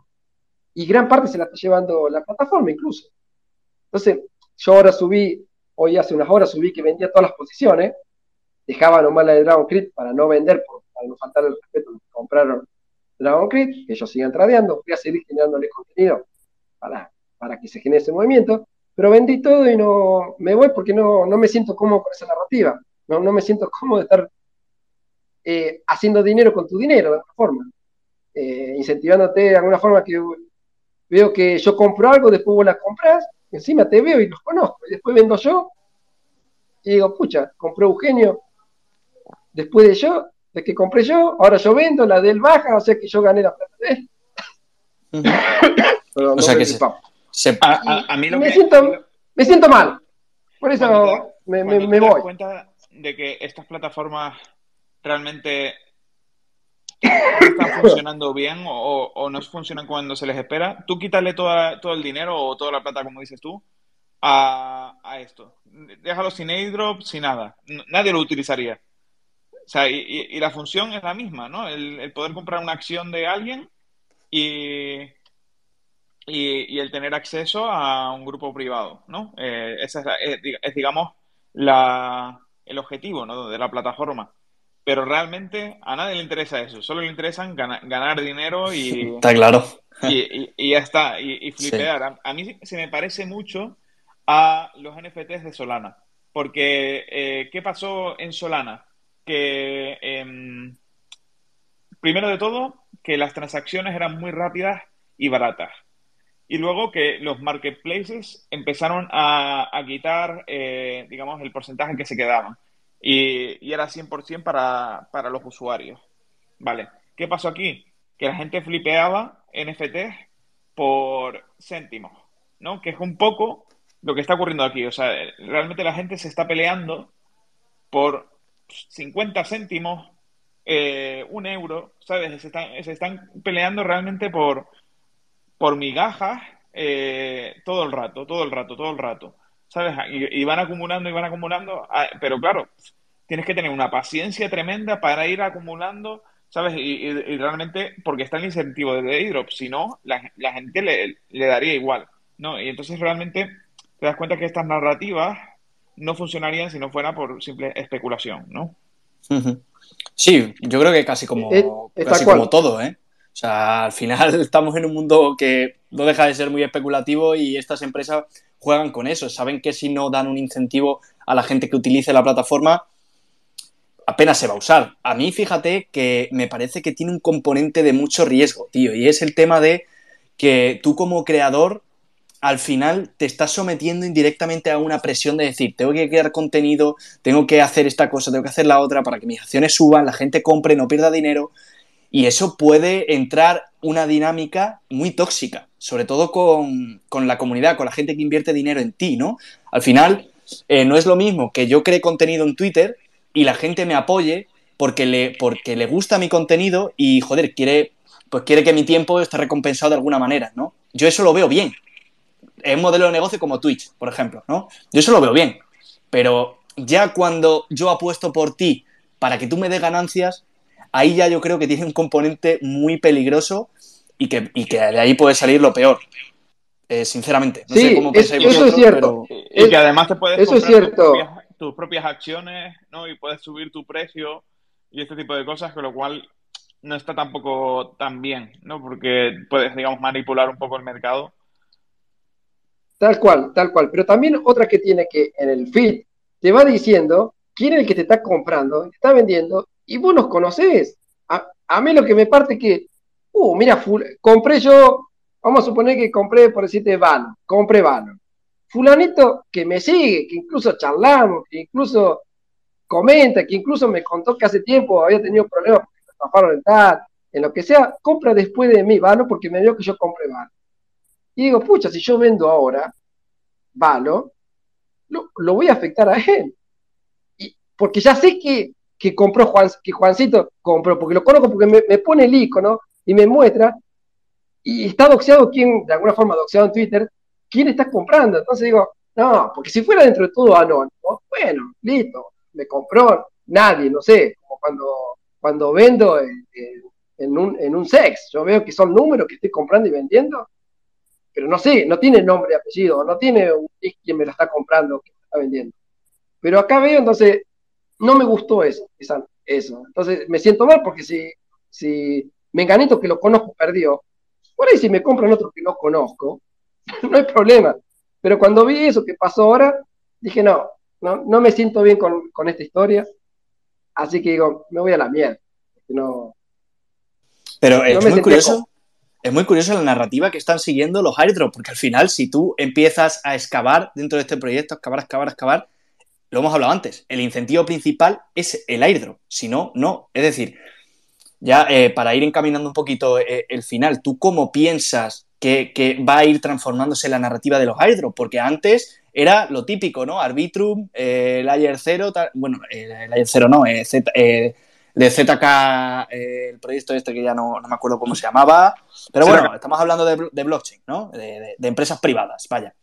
Y gran parte se la está llevando la plataforma incluso. Entonces, yo ahora subí, hoy hace unas horas subí que vendía todas las posiciones, dejaba nomás la de Dragon Crit para no vender, para no faltar el respeto compraron Dragon Crit, que ellos sigan tradeando, voy a seguir generándole contenido para, para que se genere ese movimiento, pero vendí todo y no me voy porque no, no me siento cómodo con esa narrativa, no, no me siento cómodo de estar eh, haciendo dinero con tu dinero de alguna forma, eh, incentivándote de alguna forma que veo que yo compro algo, después vos la compras, encima te veo y los conozco, y después vendo yo, y digo, pucha, compró Eugenio, después de yo, de que compré yo, ahora yo vendo, la de él baja, o sea que yo gané la plata de él. *laughs* o sea que se, a, mí me, siento, me siento mal, por eso me, me, me voy. cuenta de que estas plataformas realmente están funcionando bien o, no funcionan cuando se les espera, tú quítale todo el dinero o toda la plata, como dices tú, a, esto. Déjalo sin airdrop, sin nada. Nadie lo utilizaría. O sea, y, la función es la misma, ¿no? El, poder comprar una acción de alguien y, y, el tener acceso a un grupo privado, ¿no? Eh, ese es, digamos, la, el objetivo ¿no? de la plataforma pero realmente a nadie le interesa eso, solo le interesan ganar dinero y... *laughs* Está claro. Y, ya está, y, flipear. A, mí se me parece mucho a los NFTs de Solana, porque eh, ¿qué pasó en Solana? Que, em, primero de todo, que las transacciones eran muy rápidas y baratas. Y luego que los marketplaces empezaron a, quitar, eh, digamos, el porcentaje que se quedaban y, era 100% para, para los usuarios. Vale, ¿qué pasó aquí? que la gente flipeaba NFTs por céntimos, ¿no? Que es un poco lo que está ocurriendo aquí. O sea, realmente la gente se está peleando por 50 céntimos, eh, un euro, ¿sabes? Se están, se están peleando realmente por, por migajas eh, todo el rato, todo el rato, todo el rato, ¿sabes? Y, van acumulando y van acumulando, ah, pero claro, tienes que tener una paciencia tremenda para ir acumulando, ¿sabes? Y, realmente, porque está el incentivo de airdrop, si no, la, gente le, le daría igual, ¿no? Y entonces realmente te das cuenta que estas narrativas no funcionarían si no fuera por simple especulación, ¿no? Sí, yo creo que casi como, eh, casi como todo, ¿eh? Sea, al final *laughs* estamos en un mundo que no deja de ser muy especulativo y estas empresas juegan con eso. Saben que si no dan un incentivo a la gente que utilice la plataforma, apenas se va a usar. A mí, fíjate que me parece que tiene un componente de mucho riesgo, tío, y es el tema de que tú como creador al final te estás sometiendo indirectamente a una presión de decir, tengo que crear contenido, tengo que hacer esta cosa, tengo que hacer la otra para que mis acciones suban, la gente compre, no pierda dinero. Y eso puede entrar una dinámica muy tóxica, sobre todo con, la comunidad, con la gente que invierte dinero en ti, ¿no? Al final, eh, no es lo mismo que yo cree contenido en Twitter y la gente me apoye porque le, porque le gusta mi contenido y, joder, quiere, pues quiere que mi tiempo esté recompensado de alguna manera, ¿no? Yo eso lo veo bien, es un modelo de negocio como Twitch, por ejemplo, ¿no? Yo eso lo veo bien, pero ya cuando yo apuesto por ti para que tú me des ganancias, ahí ya yo creo que tiene un componente muy peligroso y que, que de ahí puede salir lo peor. Eh, sinceramente, no sé cómo pensáis eso es cierto. Y que además te puedes eso es cierto. Tus, propias, acciones, ¿no? Y puedes subir tu precio y este tipo de cosas, con lo cual no está tampoco tan bien, ¿no? Porque puedes, digamos, manipular un poco el mercado Tal cual, tal cual. Pero también otra que tiene que en el feed te va diciendo quién es el que te está comprando, te está vendiendo, y vos nos conocés. A, mí lo que me parte que, uh, mira, compré yo, vamos a suponer que compré, por decirte, Vano, compré Vano. Fulanito que me sigue, que incluso charlamos, que incluso comenta, que incluso me contó que hace tiempo había tenido problemas porque me estafaron en tal, en lo que sea, compra después de mí Vano porque me vio que yo compré Vano. Y digo, pucha, si yo vendo ahora, Valo, lo, voy a afectar a él. Y, porque ya sé que, que compró Juan, que Juancito compró, porque lo conozco, porque me, pone el icono y me muestra, y está doxeado quién, de alguna forma doxeado en Twitter, quién está comprando. Entonces digo, no, porque si fuera dentro de todo anónimo, bueno, listo, me compró nadie, no sé, como cuando, cuando vendo en, un, en un sex, yo veo que son números que estoy comprando y vendiendo, pero no sé, no tiene nombre y apellido, no tiene un quien me lo está comprando, quien me está vendiendo. Pero acá veo, entonces, no me gustó eso, eso. Entonces, me siento mal porque si, si Menganito que lo conozco perdió, por ahí si me compran otro que no conozco, *laughs* no hay problema. Pero cuando vi eso que pasó ahora, dije, no, no, no me siento bien con, con esta historia, así que digo, me voy a la mierda. No, Pero es muy curioso es muy curiosa la narrativa que están siguiendo los airdrops, porque al final, si tú empiezas a excavar dentro de este proyecto, excavar, excavar, excavar, lo hemos hablado antes, el incentivo principal es el airdrop, si no, no. Es decir, ya eh, para ir encaminando un poquito eh, el final, ¿tú cómo piensas que, va a ir transformándose la narrativa de los airdrops? Porque antes era lo típico, ¿no? Arbitrum, eh, Layer 0, bueno, Layer 0 no, Z, de ZK, eh, el proyecto este que ya no, me acuerdo cómo se llamaba. Pero bueno, estamos hablando de, blockchain, ¿no? De, empresas privadas, vaya.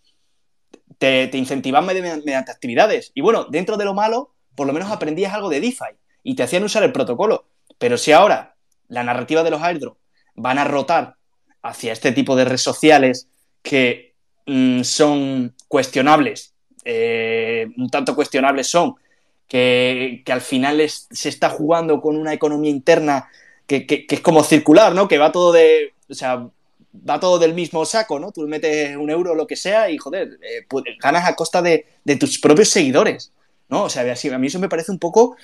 Te, te incentivan mediante, actividades. Y bueno, dentro de lo malo, por lo menos aprendías algo de DeFi y te hacían usar el protocolo. Pero si ahora la narrativa de los airdrops van a rotar hacia este tipo de redes sociales que mm, son cuestionables, eh, un tanto cuestionables son, que, al final se está jugando con una economía interna que, es como circular, ¿no? Que va todo de. O sea, va todo del mismo saco, ¿no? Tú metes un euro o lo que sea y, joder, eh, pues, ganas a costa de, tus propios seguidores, ¿no? O sea, a mí eso me parece un poco.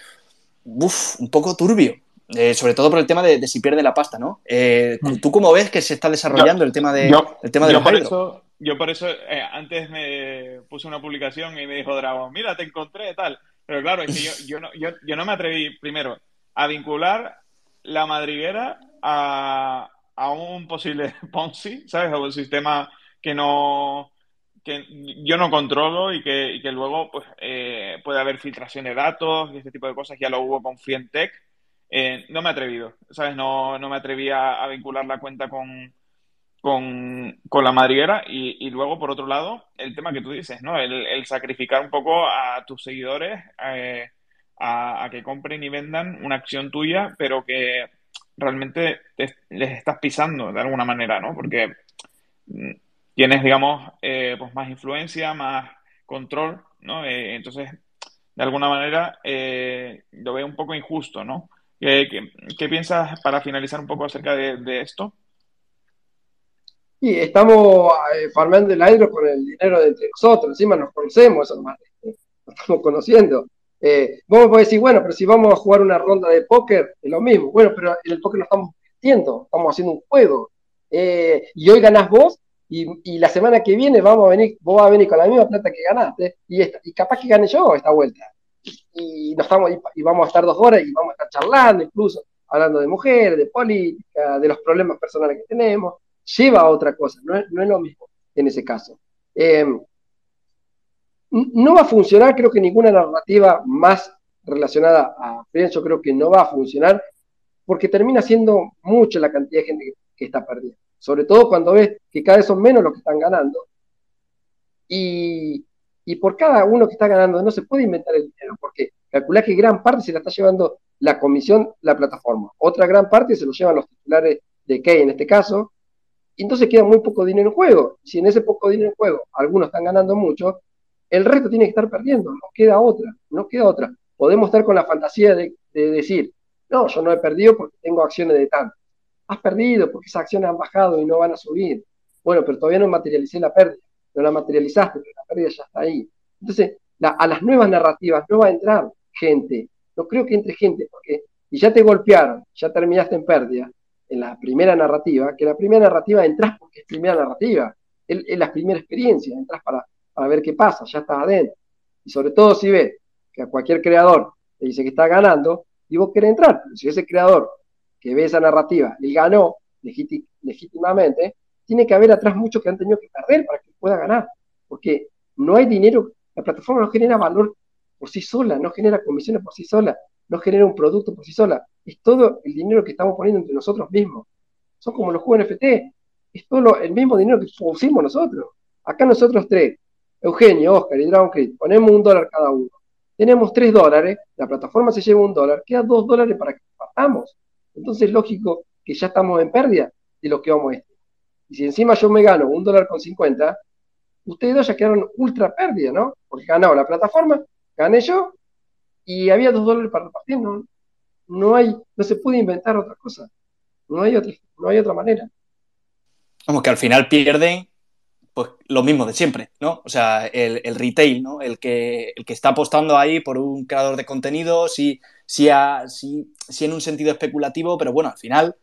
Uf, un poco turbio. Eh, sobre todo por el tema de, si pierde la pasta, ¿no? Eh, mm. ¿Tú cómo ves que se está desarrollando el tema de, el tema de yo por eso, Yo por eso antes me puse una publicación y me dijo Dragon, mira, te encontré tal. Pero claro, es que yo, yo, no, yo, yo no me atreví, primero, a vincular la madriguera a, a un posible *laughs* Ponzi, ¿sabes? A un sistema que no que yo no controlo y que, y que luego pues, eh, puede haber filtración de datos y este tipo de cosas. Ya lo hubo con Frientech. Eh, no me he atrevido, ¿sabes? No, no me atreví a, vincular la cuenta con, con, con la madriguera. Y, y, luego, por otro lado, el tema que tú dices, ¿no? El, sacrificar un poco a tus seguidores eh, a, a, que compren y vendan una acción tuya, pero que realmente les estás pisando de alguna manera, ¿no? Porque mm, tienes, digamos, eh, pues más influencia, más control, ¿no? Eh, entonces, de alguna manera, eh, lo veo un poco injusto, ¿no? ¿Qué, piensas para finalizar un poco acerca de, esto? Sí, estamos farmando el aire con el dinero de entre nosotros, encima nos conocemos, nos estamos conociendo. Eh, vos podés decir, bueno, pero si vamos a jugar una ronda de póker, es lo mismo. Bueno, pero en el póker no estamos viendo, estamos haciendo un juego. y hoy ganás vos y, la semana que viene vamos a venir, vos vas a venir con la misma plata que ganaste, y, y capaz que gane yo esta vuelta. Y, nos estamos, y, vamos a estar dos horas y vamos a estar charlando, incluso hablando de mujeres, de política, de los problemas personales que tenemos. Lleva a otra cosa, no es, lo mismo en ese caso. Em, no va a funcionar, creo que ninguna narrativa más relacionada a Friends, yo creo que no va a funcionar, porque termina siendo mucha la cantidad de gente que está perdida sobre todo cuando ves que cada vez son menos los que están ganando. Y, por cada uno que está ganando no se puede inventar el dinero, porque calcula que gran parte se la está llevando la comisión, la plataforma. Otra gran parte se lo llevan los titulares de Key en este caso. Y entonces queda muy poco dinero en juego. Si en ese poco dinero en juego algunos están ganando mucho, el resto tiene que estar perdiendo. No queda otra, no queda otra. Podemos estar con la fantasía de, de decir, no, yo no he perdido porque tengo acciones de tanto has perdido porque esas acciones han bajado y no van a subir. Bueno, pero todavía no materialicé la pérdida, no la materializaste, pero la pérdida ya está ahí. Entonces, a las nuevas narrativas no va a entrar gente, no creo que entre gente, porque si ya te golpearon, ya terminaste en pérdida, en la primera narrativa, que la primera narrativa entras porque es primera narrativa, es, la primera experiencia, entras para, para ver qué pasa, ya estás adentro. Y sobre todo si ves que a cualquier creador te dice que está ganando, y vos querés entrar, si ese creador que ve esa narrativa y ganó legítimamente, tiene que haber atrás muchos que han tenido que perder para que pueda ganar. Porque no hay dinero, la plataforma no genera valor por sí sola, no genera comisiones por sí sola, no genera un producto por sí sola. Es todo el dinero que estamos poniendo entre nosotros mismos. Son como los juegos NFT. Es todo el mismo dinero que pusimos nosotros. Acá nosotros tres, Eugenio, Oscar y Dragon Creed, ponemos un dólar cada uno. Tenemos tres dólares, la plataforma se lleva un dólar, queda dos dólares para que partamos. Entonces es lógico que ya estamos en pérdida de lo que vamos a este. Y si encima yo me gano un dólar con 50, ustedes dos ya quedaron ultra pérdida, ¿no? Porque ganaba la plataforma, gané yo y había dos dólares para repartir, ¿no? No, hay, no se puede inventar otra cosa. No hay otra, no hay otra manera. Como que al final pierden pues lo mismo de siempre, ¿no? O sea, el, retail, ¿no? El que, el que está apostando ahí por un creador de contenido, sí, sí, en un sentido especulativo, pero bueno, al final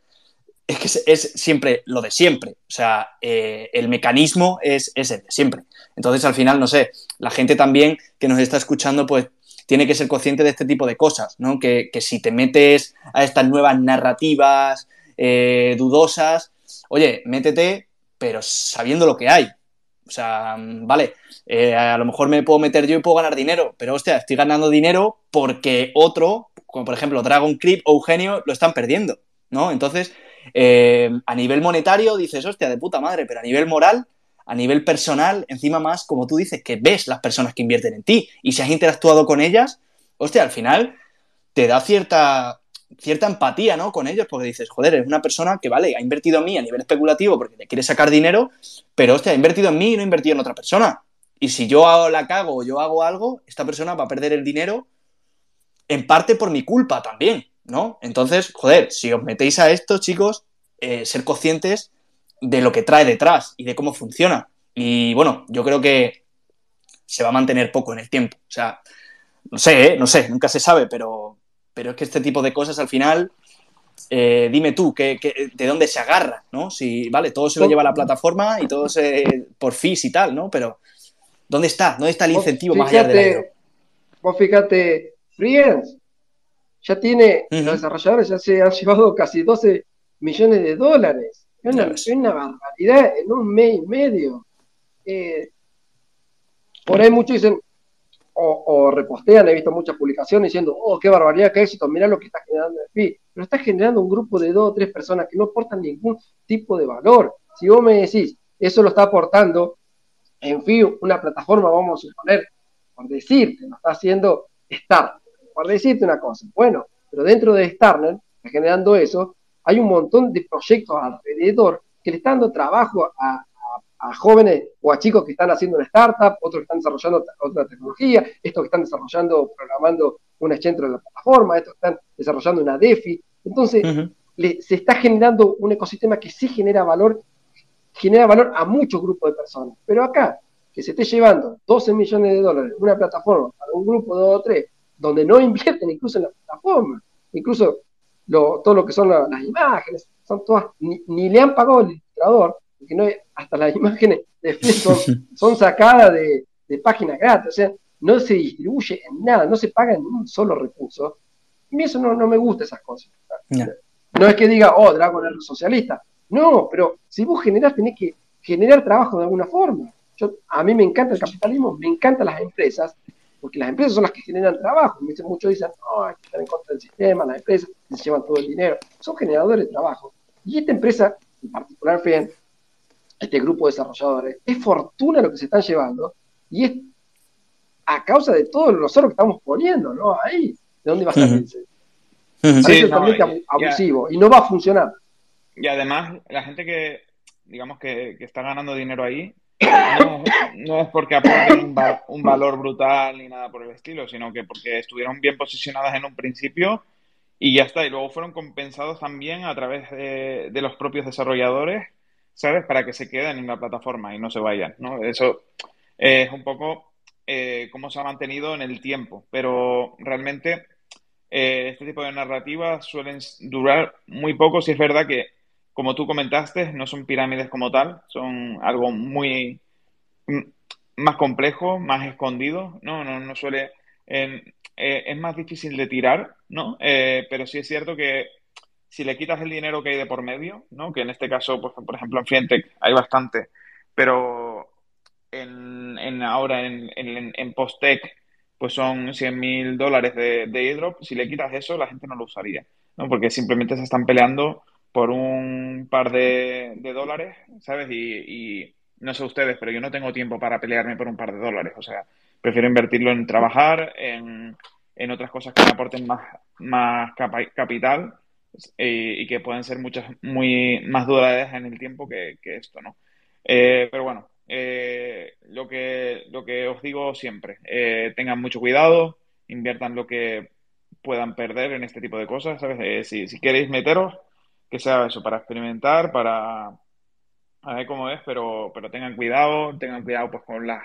es que es, siempre lo de siempre. O sea, eh, el mecanismo es, es el de siempre. Entonces, al final, no sé, la gente también que nos está escuchando, pues tiene que ser consciente de este tipo de cosas, ¿no? Que, si te metes a estas nuevas narrativas eh, dudosas, oye, métete, pero sabiendo lo que hay, o sea, vale, eh, a lo mejor me puedo meter yo y puedo ganar dinero, pero hostia, estoy ganando dinero porque otro, como por ejemplo Dragon Creep o Eugenio, lo están perdiendo, ¿no? Entonces, eh, a nivel monetario dices, hostia, de puta madre, pero a nivel moral, a nivel personal, encima más, como tú dices, que ves las personas que invierten en ti y si has interactuado con ellas, hostia, al final te da cierta cierta empatía, ¿no? Con ellos, porque dices, joder, es una persona que, vale, ha invertido en mí a nivel especulativo porque le quiere sacar dinero, pero, hostia, ha invertido en mí y no ha invertido en otra persona. Y si yo la cago o yo hago algo, esta persona va a perder el dinero en parte por mi culpa también, ¿no? Entonces, joder, si os metéis a esto, chicos, eh, ser conscientes de lo que trae detrás y de cómo funciona. Y bueno, yo creo que se va a mantener poco en el tiempo. O sea, no sé, ¿eh? no sé, nunca se sabe, pero pero es que este tipo de cosas al final, eh, dime tú, ¿qué, de dónde se agarra? ¿no? Si, vale, todo se lo lleva a la plataforma y todo se por fees y tal, ¿no? Pero, ¿dónde está? ¿Dónde está el incentivo más allá de Vos fíjate, Friends ya tiene, los desarrolladores ya se han llevado casi 12 millones de dólares. Es una, barbaridad en un mes y medio. Eh, por ahí muchos dicen, o, repostean, he visto muchas publicaciones diciendo, oh, qué barbaridad, qué éxito, mira lo que está generando el FI. Pero está generando un grupo de dos o tres personas que no aportan ningún tipo de valor. Si vos me decís, eso lo está aportando en FI, una plataforma, vamos a suponer, por decirte, lo está haciendo Star, por decirte una cosa. Bueno, pero dentro de Starner, generando eso, hay un montón de proyectos alrededor que le están dando trabajo a, jóvenes o a chicos que están haciendo una startup, otros que están desarrollando otra tecnología, estos que están desarrollando, programando un centro de la plataforma, estos que están desarrollando una DeFi. Entonces, se está generando un ecosistema que sí genera valor, genera valor a muchos grupos de personas. Pero acá, que se esté llevando 12 millones de dólares una plataforma para un grupo de dos o tres, donde no invierten incluso en la plataforma, incluso todo lo que son las imágenes, son todas, ni, le han pagado el ilustrador, porque no hasta las *laughs* imágenes de son, son sacadas de, de páginas gratis, o sea, no se distribuye en nada, no se paga en un solo recurso. Y a mí eso no, no me gusta esas cosas. No. es que diga, oh, Dragon es socialista. No, pero si vos generás, tenés que generar trabajo de alguna forma. Yo, a mí me encanta el capitalismo, me encantan las empresas, porque las empresas son las que generan trabajo. Muchos dicen, no, hay que estar en contra del sistema, las empresas se llevan todo el dinero. Son generadores de trabajo. Y esta empresa, en particular FEN, este grupo de desarrolladores, es fortuna lo que se están llevando y es a causa de todos los nosotros que estamos poniendo, ¿no? Ahí, ¿de dónde va a salir? es totalmente abusivo y no va a funcionar. Y además, la gente que, digamos, que, que está ganando dinero ahí, no, es porque aporten un, valor brutal ni nada por el estilo, sino que porque estuvieron bien posicionadas en un principio y ya está. Y luego fueron compensados también a través de, los propios desarrolladores, ¿sabes? Para que se queden en la plataforma y no se vayan, ¿no? Eso es un poco eh, cómo se ha mantenido en el tiempo, pero realmente eh, este tipo de narrativas suelen durar muy poco si es verdad que como tú comentaste, no son pirámides como tal, son algo muy más complejo, más escondido, ¿no? No, no suele... Eh, es más difícil de tirar, ¿no? Eh, pero sí es cierto que si le quitas el dinero que hay de por medio, ¿no? Que en este caso, pues, por ejemplo, en Fientech hay bastante, pero en, ahora en, en, en Posttech, pues son 100 mil dólares de, de airdrop. Si le quitas eso, la gente no lo usaría, ¿no? Porque simplemente se están peleando por un par de, dólares, ¿sabes? Y, no sé ustedes, pero yo no tengo tiempo para pelearme por un par de dólares. O sea, prefiero invertirlo en trabajar, en, otras cosas que me aporten más, más capital eh, y, que pueden ser muchas, muy más duraderas en el tiempo que, esto, ¿no? Eh, pero bueno, eh, lo, que, lo que os digo siempre, tengan mucho cuidado, inviertan lo que puedan perder en este tipo de cosas, ¿sabes? si, si queréis meteros, que sea eso, para experimentar, para ver cómo es, pero, pero tengan cuidado, tengan cuidado pues con las,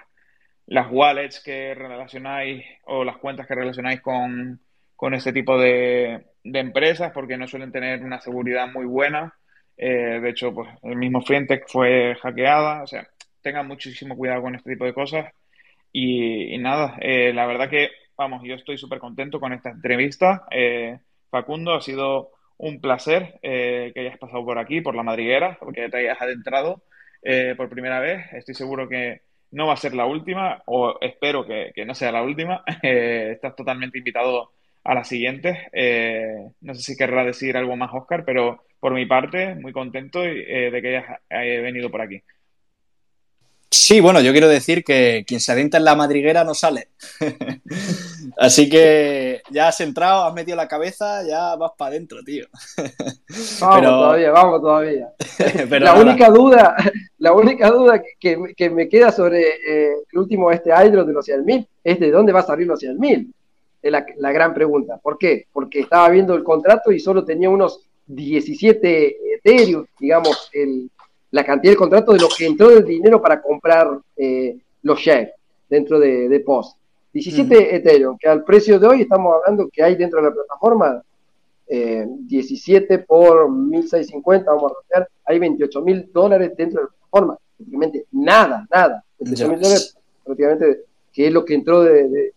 las wallets que relacionáis o las cuentas que relacionáis con, con este tipo de, de, empresas, porque no suelen tener una seguridad muy buena. Eh, de hecho, pues el mismo Fintech fue hackeada, o sea, tengan muchísimo cuidado con este tipo de cosas. Y, nada, eh, la verdad que, vamos, yo estoy súper contento con esta entrevista. Eh, Facundo, ha sido un placer eh, que hayas pasado por aquí, por la madriguera, porque te hayas adentrado eh, por primera vez. Estoy seguro que no va a ser la última, o espero que, no sea la última. *laughs* Eh, estás totalmente invitado a la siguiente. no sé si querrá decir algo más, Oscar, pero por mi parte, muy contento de que hayas venido por aquí. Sí, bueno, yo quiero decir que quien se adentra en la madriguera no sale. *laughs* Así que ya has entrado, has metido la cabeza, ya vas para adentro, tío. Vamos *laughs* todavía, vamos todavía. *laughs* la, única duda, la única duda que, me queda sobre eh, el último este Hydro de los 100.000 es de dónde va a salir los 100.000. Es la, la gran pregunta. ¿Por qué? Porque estaba viendo el contrato y solo tenía unos 17 Ethereum, digamos, el, la cantidad del contrato de lo que entró de dinero para comprar eh, los shares dentro de, de POS. 17 Ethereum, que al precio de hoy estamos hablando que hay dentro de la plataforma 17 eh, por 1650, vamos a rodear, hay 28 mil dólares dentro de la plataforma. Prácticamente nada, nada. 28 mil dólares, prácticamente, que es lo que entró de, de,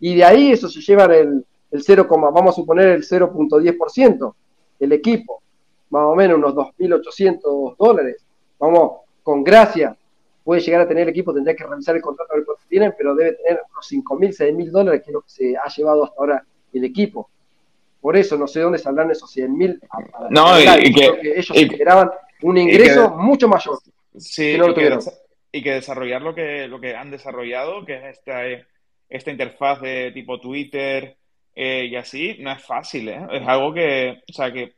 Y de ahí eso se lleva el, el 0, vamos a suponer el 0.10%, el equipo. más o menos unos 2.800 dólares. Vamos, con gracia, puede llegar a tener el equipo, tendría que revisar el contrato que tienen, pero debe tener unos 5.000, 6.000 dólares, que es lo que se ha llevado hasta ahora el equipo. Por eso no sé dónde saldrán esos 100.000. No, y, que, ellos esperaban un ingreso mucho mayor. Sí, y que desarrollar lo que, lo que han desarrollado, que es esta, esta interfaz de tipo Twitter eh, y así, no es fácil, ¿eh? Es algo que, o sea, que,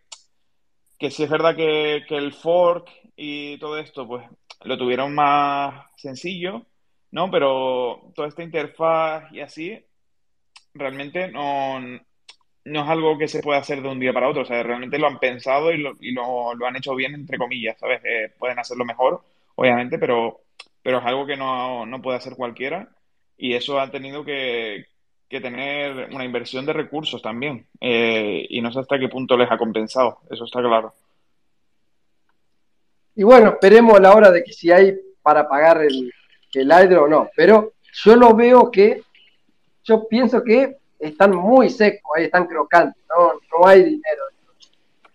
que sí es verdad que, que el fork y todo esto, pues lo tuvieron más sencillo, ¿no? Pero toda esta interfaz y así, realmente no, no es algo que se pueda hacer de un día para otro. O sea, realmente lo han pensado y lo, y lo, lo han hecho bien, entre comillas, ¿sabes? Eh, pueden hacerlo mejor, obviamente, pero pero es algo que no, puede hacer cualquiera y eso ha tenido que, tener una inversión de recursos también eh, y no sé hasta qué punto les ha compensado, eso está claro. Y bueno, esperemos a la hora de que si hay para pagar el, el hydro o no, pero yo lo veo que, yo pienso que están muy secos, ahí están crocantes, no, no hay dinero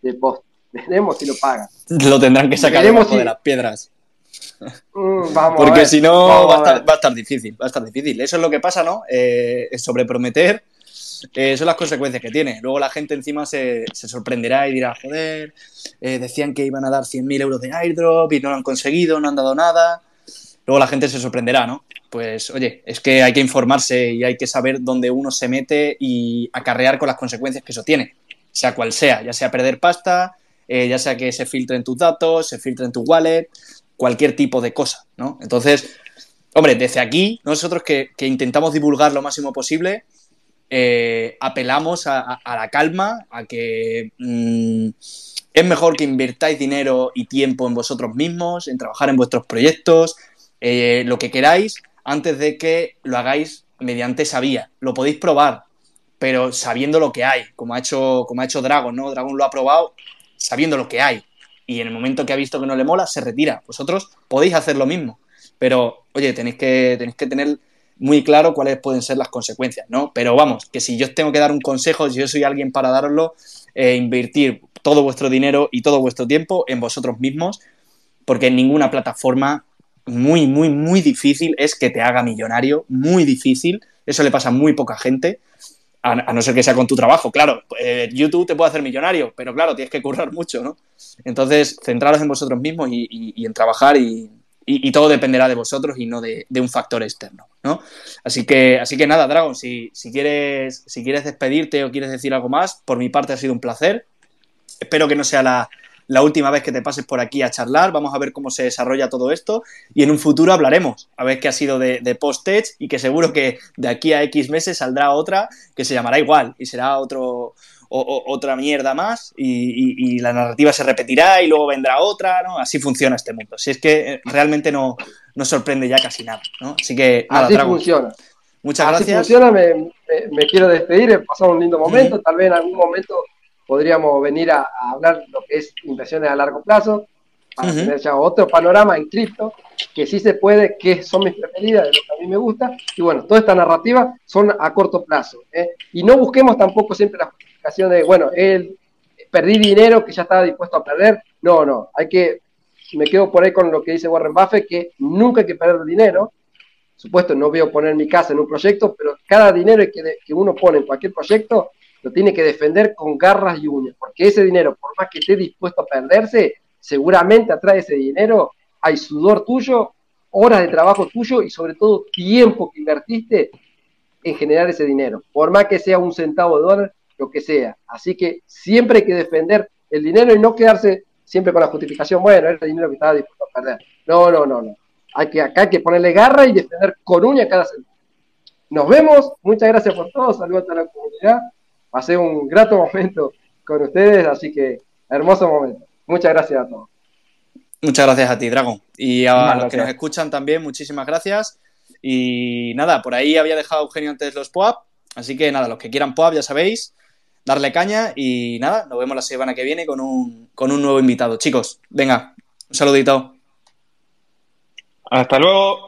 de post. Veremos si lo pagan. Lo tendrán que sacar de las piedras. Mm, Porque si no, va a, estar, difícil, va a estar difícil. Eso es lo que pasa, ¿no? Eh, sobreprometer eh, son las consecuencias que tiene. Luego la gente encima se, sorprenderá y dirá, joder, eh, decían que iban a dar 100.000 euros de airdrop y no lo han conseguido, no han dado nada. Luego la gente se sorprenderá, ¿no? Pues oye, es que hay que informarse y hay que saber dónde uno se mete y acarrear con las consecuencias que eso tiene, sea cual sea, ya sea perder pasta, ya sea que se filtren tus datos, se filtren tu wallet, cualquier tipo de cosa, ¿no? Entonces, hombre, desde aquí, nosotros que, intentamos divulgar lo máximo posible, eh, apelamos a, la calma, a que mm, es mejor que invirtáis dinero y tiempo en vosotros mismos, en trabajar en vuestros proyectos, eh, lo que queráis, antes de que lo hagáis mediante esa vía. Lo podéis probar, pero sabiendo lo que hay, como ha hecho, como ha hecho Dragon, ¿no? Dragon lo ha probado sabiendo lo que hay y en el momento que ha visto que no le mola, se retira. Vosotros podéis hacer lo mismo, pero oye, tenéis que, tenéis que tener muy claro cuáles pueden ser las consecuencias, ¿no? Pero vamos, que si yo tengo que dar un consejo, si yo soy alguien para daroslo, eh, invertir todo vuestro dinero y todo vuestro tiempo en vosotros mismos, porque en ninguna plataforma muy, muy, muy difícil es que te haga millonario, muy difícil, eso le pasa a muy poca gente, a, no ser que sea con tu trabajo, claro, eh, YouTube te puede hacer millonario, pero claro, tienes que currar mucho, ¿no? Entonces, centraros en vosotros mismos y, en trabajar y, todo dependerá de vosotros y no de, un factor externo, ¿no? Así que, así que nada, Dragon, si, quieres, si quieres despedirte o quieres decir algo más, por mi parte ha sido un placer. Espero que no sea la, la última vez que te pases por aquí a charlar. Vamos a ver cómo se desarrolla todo esto y en un futuro hablaremos, a ver qué ha sido de, de post-tech y que seguro que de aquí a X meses saldrá otra que se llamará igual y será otro, otra mierda más y, la narrativa se repetirá y luego vendrá otra, ¿no? Así funciona este mundo. Si es que eh, realmente no, no sorprende ya casi nada, ¿no? Así que nada, Así funciona. Muchas Así gracias. funciona, me, me, quiero despedir, he pasado un lindo momento, tal vez en algún momento podríamos venir a, hablar lo que es inversiones a largo plazo, para tener ya otro panorama en cripto, que sí se puede, que son mis preferidas, de lo que a mí me gusta, y bueno, toda esta narrativa son a corto plazo. ¿eh? Y no busquemos tampoco siempre la justificación de, bueno, él perdí dinero que ya estaba dispuesto a perder. No, no, hay que, me quedo por ahí con lo que dice Warren Buffett, que nunca hay que perder dinero. Supuesto, no veo poner mi casa en un proyecto, pero cada dinero que, que uno pone en cualquier proyecto lo tiene que defender con garras y uñas, porque ese dinero, por más que esté dispuesto a perderse, seguramente atrás de ese dinero hay sudor tuyo, horas de trabajo tuyo y sobre todo tiempo que invertiste en generar ese dinero, por más que sea un centavo de dólar, lo que sea. Así que siempre hay que defender el dinero y no quedarse siempre con la justificación, bueno, era el dinero que estaba dispuesto a perder. No, no, no, no. Hay que, acá hay que ponerle garra y defender con uña cada centavo. Nos vemos, muchas gracias por todo, saludos a la comunidad pasé un grato momento con ustedes, así que hermoso momento. Muchas gracias a todos. Muchas gracias a ti, Dragon. Y a los que nos escuchan también, muchísimas gracias. Y nada, por ahí había dejado Eugenio antes los POAP, así que nada, los que quieran POAP ya sabéis, darle caña y nada, nos vemos la semana que viene con un, con un nuevo invitado. Chicos, venga, un saludito. Hasta luego.